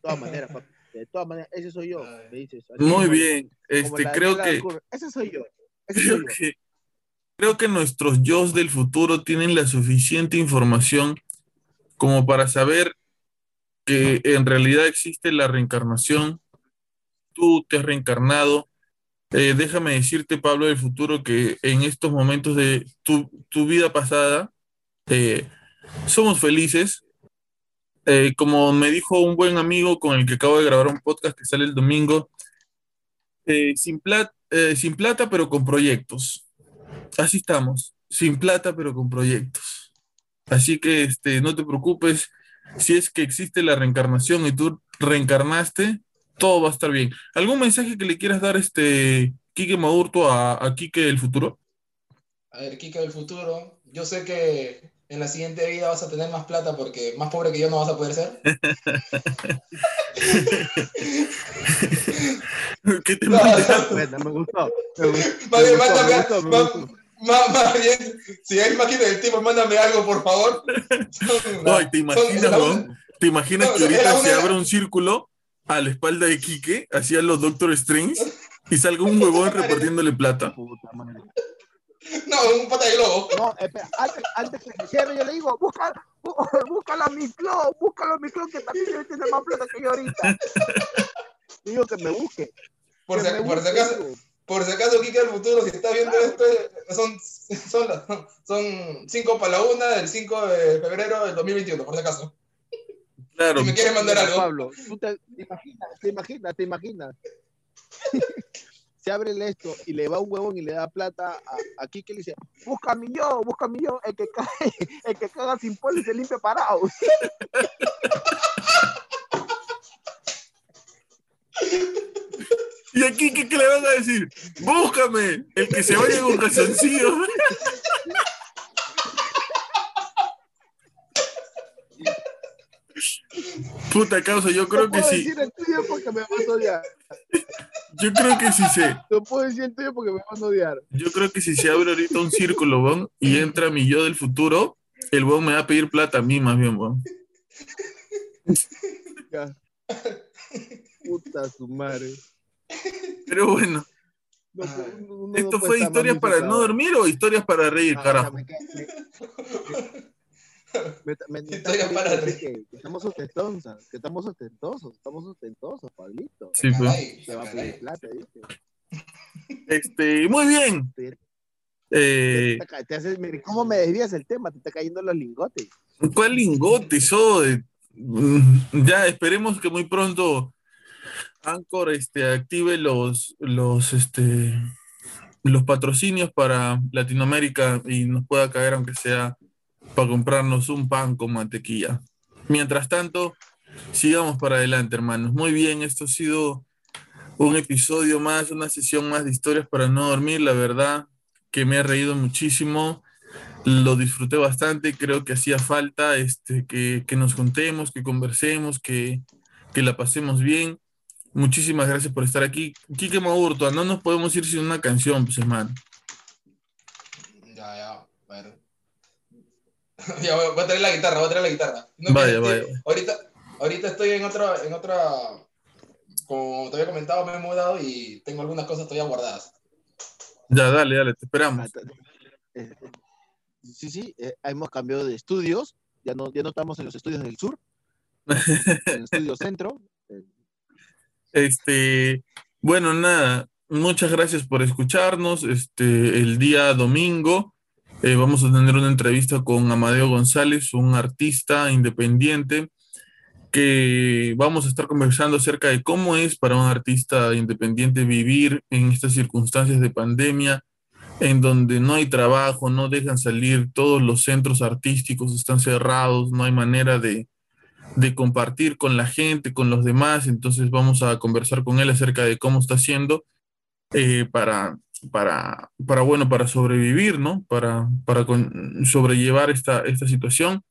todas maneras, papi. De todas maneras, ese soy yo. Me dices. así Muy como- bien. como Este, la creo que. Ese soy yo. Ese creo soy yo. que, creo que nuestros yo del futuro tienen la suficiente información como para saber que en realidad existe la reencarnación. Tú te has reencarnado. Eh, déjame decirte, Pablo del futuro, que en estos momentos de tu, tu vida pasada eh, somos felices. Eh, como me dijo un buen amigo con el que acabo de grabar un podcast que sale el domingo, eh, sin, plat- sin plata pero con proyectos. Así estamos, sin plata pero con proyectos. Así que este, no te preocupes, si es que existe la reencarnación y tú reencarnaste, todo va a estar bien. ¿Algún mensaje que le quieras dar este Quique Maurto a, a Quique del futuro? A ver, Kika del futuro, yo sé que en la siguiente vida vas a tener más plata porque más pobre que yo no vas a poder ser. ¿Qué te No? Bueno, me gustó. Me gustó. Más Me bien, gustó, mándame, me gustó, me más- gustó. más- más bien, si hay máquina del tiempo, mándame algo, por favor. Ay, ¿te imaginas, Son-? ¿Te imaginas No, que ahorita se abre un círculo a la espalda de Quique, hacia los Doctor Strange, y salga un huevón repartiéndole plata? Puta madre. No, un pata de globo. No, espera, antes, antes que se cierre, yo le digo, busca, bú- búscala a mi clon, búscalo a mi clon que también debe tener más plata que yo ahorita. Digo que me busque. Por que si, me por si acaso, por si acaso, Kika del futuro, si estás viendo esto, son, son, las- son cinco para la una del 5 de febrero del 2021, por si acaso. Claro, Si me quieres mandar algo. Pablo, tú te, te imaginas, te imaginas, te imaginas. Se abre el esto y le va un huevón y le da plata a, aquí que le dice, busca mi yo, busca mi yo, el que cae, el que caga sin polo y se limpia parado. ¿Y aquí qué, qué le van a decir? Búscame, el que se vaya con calzoncillos. Puta causa, yo creo no que sí. porque me vas a odiar. Yo creo que sí se, No puedo decir el tuyo porque me van a odiar. yo creo que si se abre ahorita un círculo, weón, y entra mi yo del futuro, el weón me va a pedir plata a mí más bien, weón. Ya. Puta su madre. Pero bueno, No, no ¿esto fue historias para no dormir o historias para reír, Ah, carajo? me ca- me- me- me- me está Historia queriendo para decir que, que estamos ostentosos, que estamos ostentosos, estamos ostentosos, Pablito. Sí, pues. Te va a pedir plata, ¿viste? Este, muy bien. Eh, Te haces- ¿Cómo me desvías el tema? Te está cayendo los lingotes. ¿Cuál lingote? Mm, ya esperemos que muy pronto Anchor este, active los, los, este, los patrocinios para Latinoamérica y nos pueda caer, aunque sea para comprarnos un pan con mantequilla. Mientras tanto, sigamos para adelante, hermanos. Muy bien, esto ha sido un episodio más, una sesión más de historias para no dormir. La verdad que me he reído muchísimo lo disfruté bastante, creo que hacía falta este, que, que nos juntemos, que conversemos, que, que la pasemos bien. Muchísimas gracias por estar aquí. Quique Maurto, no nos podemos ir sin una canción, pues hermano. Ya, ya, a ver. Ya, voy voy a traer la guitarra, voy a traer la guitarra. No, Vaya, que- vaya. Ahorita, ahorita estoy en otra, en otra, como te había comentado, me he mudado y tengo algunas cosas todavía guardadas. Ya, dale, dale, te esperamos. Eh, eh, Sí, sí, eh, hemos cambiado de estudios. Ya no, ya no estamos en los estudios del sur, en el estudio centro. Eh, Este, bueno, nada, muchas gracias por escucharnos. Este, el día domingo eh, vamos a tener una entrevista con Amadeo González, un artista independiente, que vamos a estar conversando acerca de cómo es para un artista independiente vivir en estas circunstancias de pandemia, en donde no hay trabajo, no dejan salir, todos los centros artísticos están cerrados, no hay manera de, de compartir con la gente, con los demás. Entonces vamos a conversar con él acerca de cómo está haciendo eh, para, para, para, bueno, para sobrevivir, ¿no? Para, para con- sobrellevar esta, esta situación.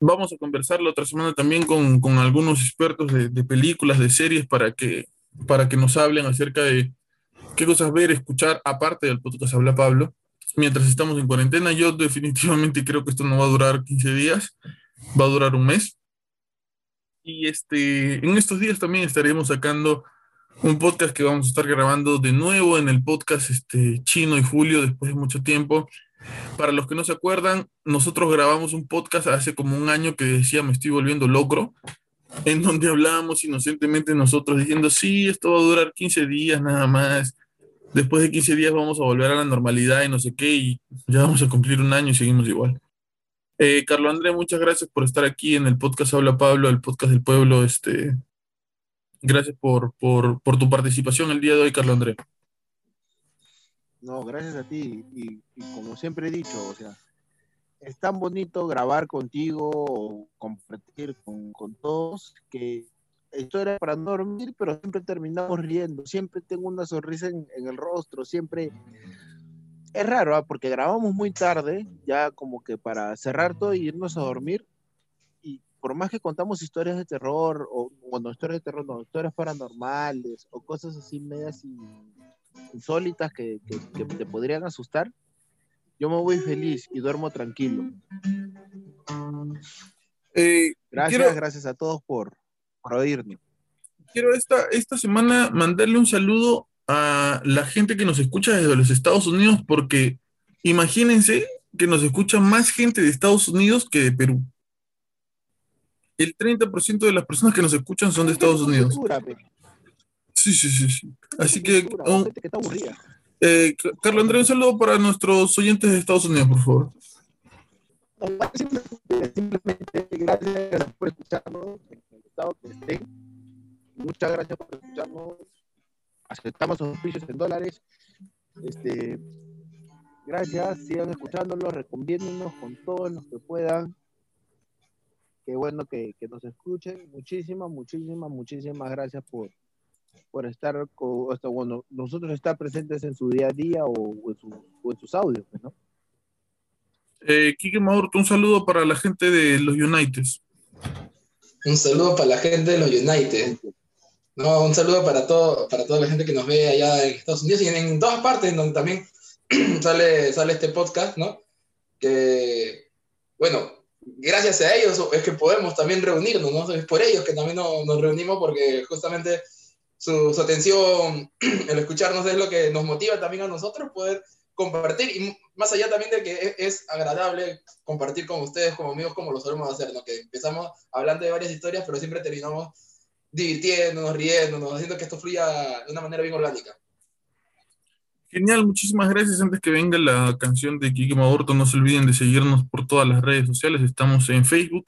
Vamos a conversar la otra semana también con, con algunos expertos de, de películas, de series, para que, para que nos hablen acerca de qué cosas ver, escuchar, aparte del podcast Habla Pablo. Mientras estamos en cuarentena, yo definitivamente creo que esto no va a durar 15 días, va a durar un mes. Y este, en estos días también estaremos sacando un podcast que vamos a estar grabando de nuevo en el podcast este, Chino y Julio después de mucho tiempo. Para los que no se acuerdan, nosotros grabamos un podcast hace como un año que decía me estoy volviendo locro, en donde hablábamos inocentemente nosotros diciendo, sí, esto va a durar 15 días nada más, después de 15 días vamos a volver a la normalidad y no sé qué, y ya vamos a cumplir un año y seguimos igual. Eh, Carlos André, muchas gracias por estar aquí en el podcast Habla Pablo, el podcast del pueblo. Este, gracias por, por, por tu participación el día de hoy, Carlos André. No, gracias a ti. Y, como siempre he dicho, o sea, es tan bonito grabar contigo compartir con, con todos que esto era para no dormir, pero siempre terminamos riendo. Siempre tengo una sonrisa en, en el rostro, siempre es raro, ¿ah? porque grabamos muy tarde, ya como que para cerrar todo y irnos a dormir. Y por más que contamos historias de terror, o bueno, historias de terror, no, historias paranormales, o cosas así medias insólitas que, que, te podrían asustar, yo me voy feliz y duermo tranquilo. Eh, gracias, gracias a todos por, por oírme. Quiero esta, esta semana mandarle un saludo a la gente que nos escucha desde los Estados Unidos, porque imagínense que nos escucha más gente de Estados Unidos que de Perú. El 30% de las personas que nos escuchan son de Estados Unidos. Sí, sí, sí, sí. Así que... Oh, eh, Carlos Andrés, un saludo para nuestros oyentes de Estados Unidos, por favor. Simplemente gracias por escucharnos que estén. Muchas gracias por escucharnos aceptamos oficios en dólares. Este, gracias, sigan escuchándonos, recomiéndonos con todos los que puedan. Qué bueno que, que, nos escuchen. Muchísimas, muchísimas, muchísimas gracias por, por estar con, bueno, nosotros estar presentes en su día a día o, en, su, o en, sus audios, pues, ¿no? Eh, Kike Maurto, un saludo para la gente de los United. Un saludo para la gente de los United. No, un saludo para, todo, para toda la gente que nos ve allá en Estados Unidos y en, todas partes donde también sale, sale este podcast, ¿no? Que, bueno, gracias a ellos es que podemos también reunirnos, ¿no? Es por ellos que también nos, reunimos porque justamente su, su, atención, el escucharnos es lo que nos motiva también a nosotros poder compartir y más allá también de que es, agradable compartir con ustedes como amigos como lo solemos hacer, ¿no? Que empezamos hablando de varias historias, pero siempre terminamos divirtiéndonos, riéndonos, haciendo que esto fluya de una manera bien orgánica. Genial, muchísimas gracias. Antes que venga la canción de Kike Maborto, no se olviden de seguirnos por todas las redes sociales. Estamos en Facebook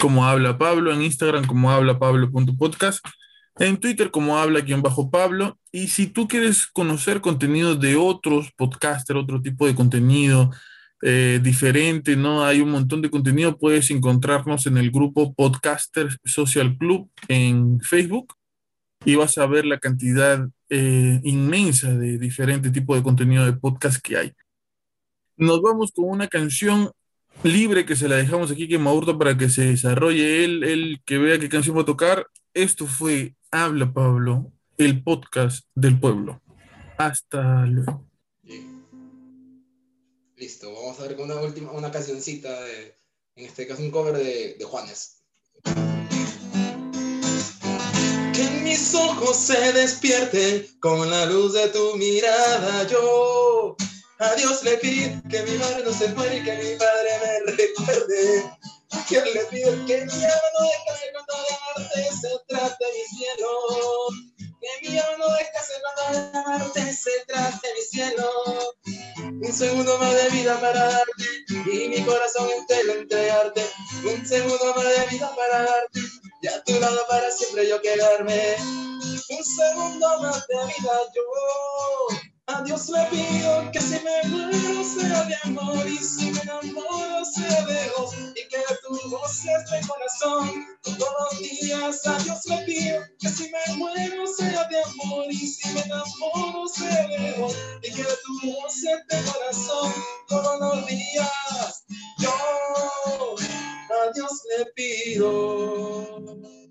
como Habla Pablo, en Instagram como habla Pablo.podcast, en Twitter como habla-pablo. Y si tú quieres conocer contenido de otros podcasters, otro tipo de contenido, eh, diferente, ¿no? Hay un montón de contenido. Puedes encontrarnos en el grupo Podcaster Social Club en Facebook y vas a ver la cantidad eh, inmensa de diferente tipo de contenido de podcast que hay. Nos vamos con una canción libre que se la dejamos aquí que Maurto para que se desarrolle él, él que vea qué canción va a tocar. Esto fue Habla Pablo, el podcast del pueblo. Hasta luego. Listo, vamos a ver con una última, una cancioncita en este caso un cover de Juanes. Que mis ojos se despierten con la luz de tu mirada, yo a Dios le pido que mi madre no se muera y que mi padre me recuerde. Que le pido que mi alma no descanse cuando de amarte se trate mi cielo. Que mi alma no descanse cuando de amarte se trate mi cielo. Un segundo más de vida para darte y mi corazón entero entregarte. Un segundo más de vida para darte y a tu lado para siempre yo quedarme. Un segundo más de vida yo. A Dios le pido que si me muero sea de amor y si me enamoro sea de vos y que tu voz sea este corazón. Todos los días a Dios le pido que si me muero sea de amor y si me enamoro sea de vos y que tu voz sea este corazón. Todos los días yo a Dios le pido.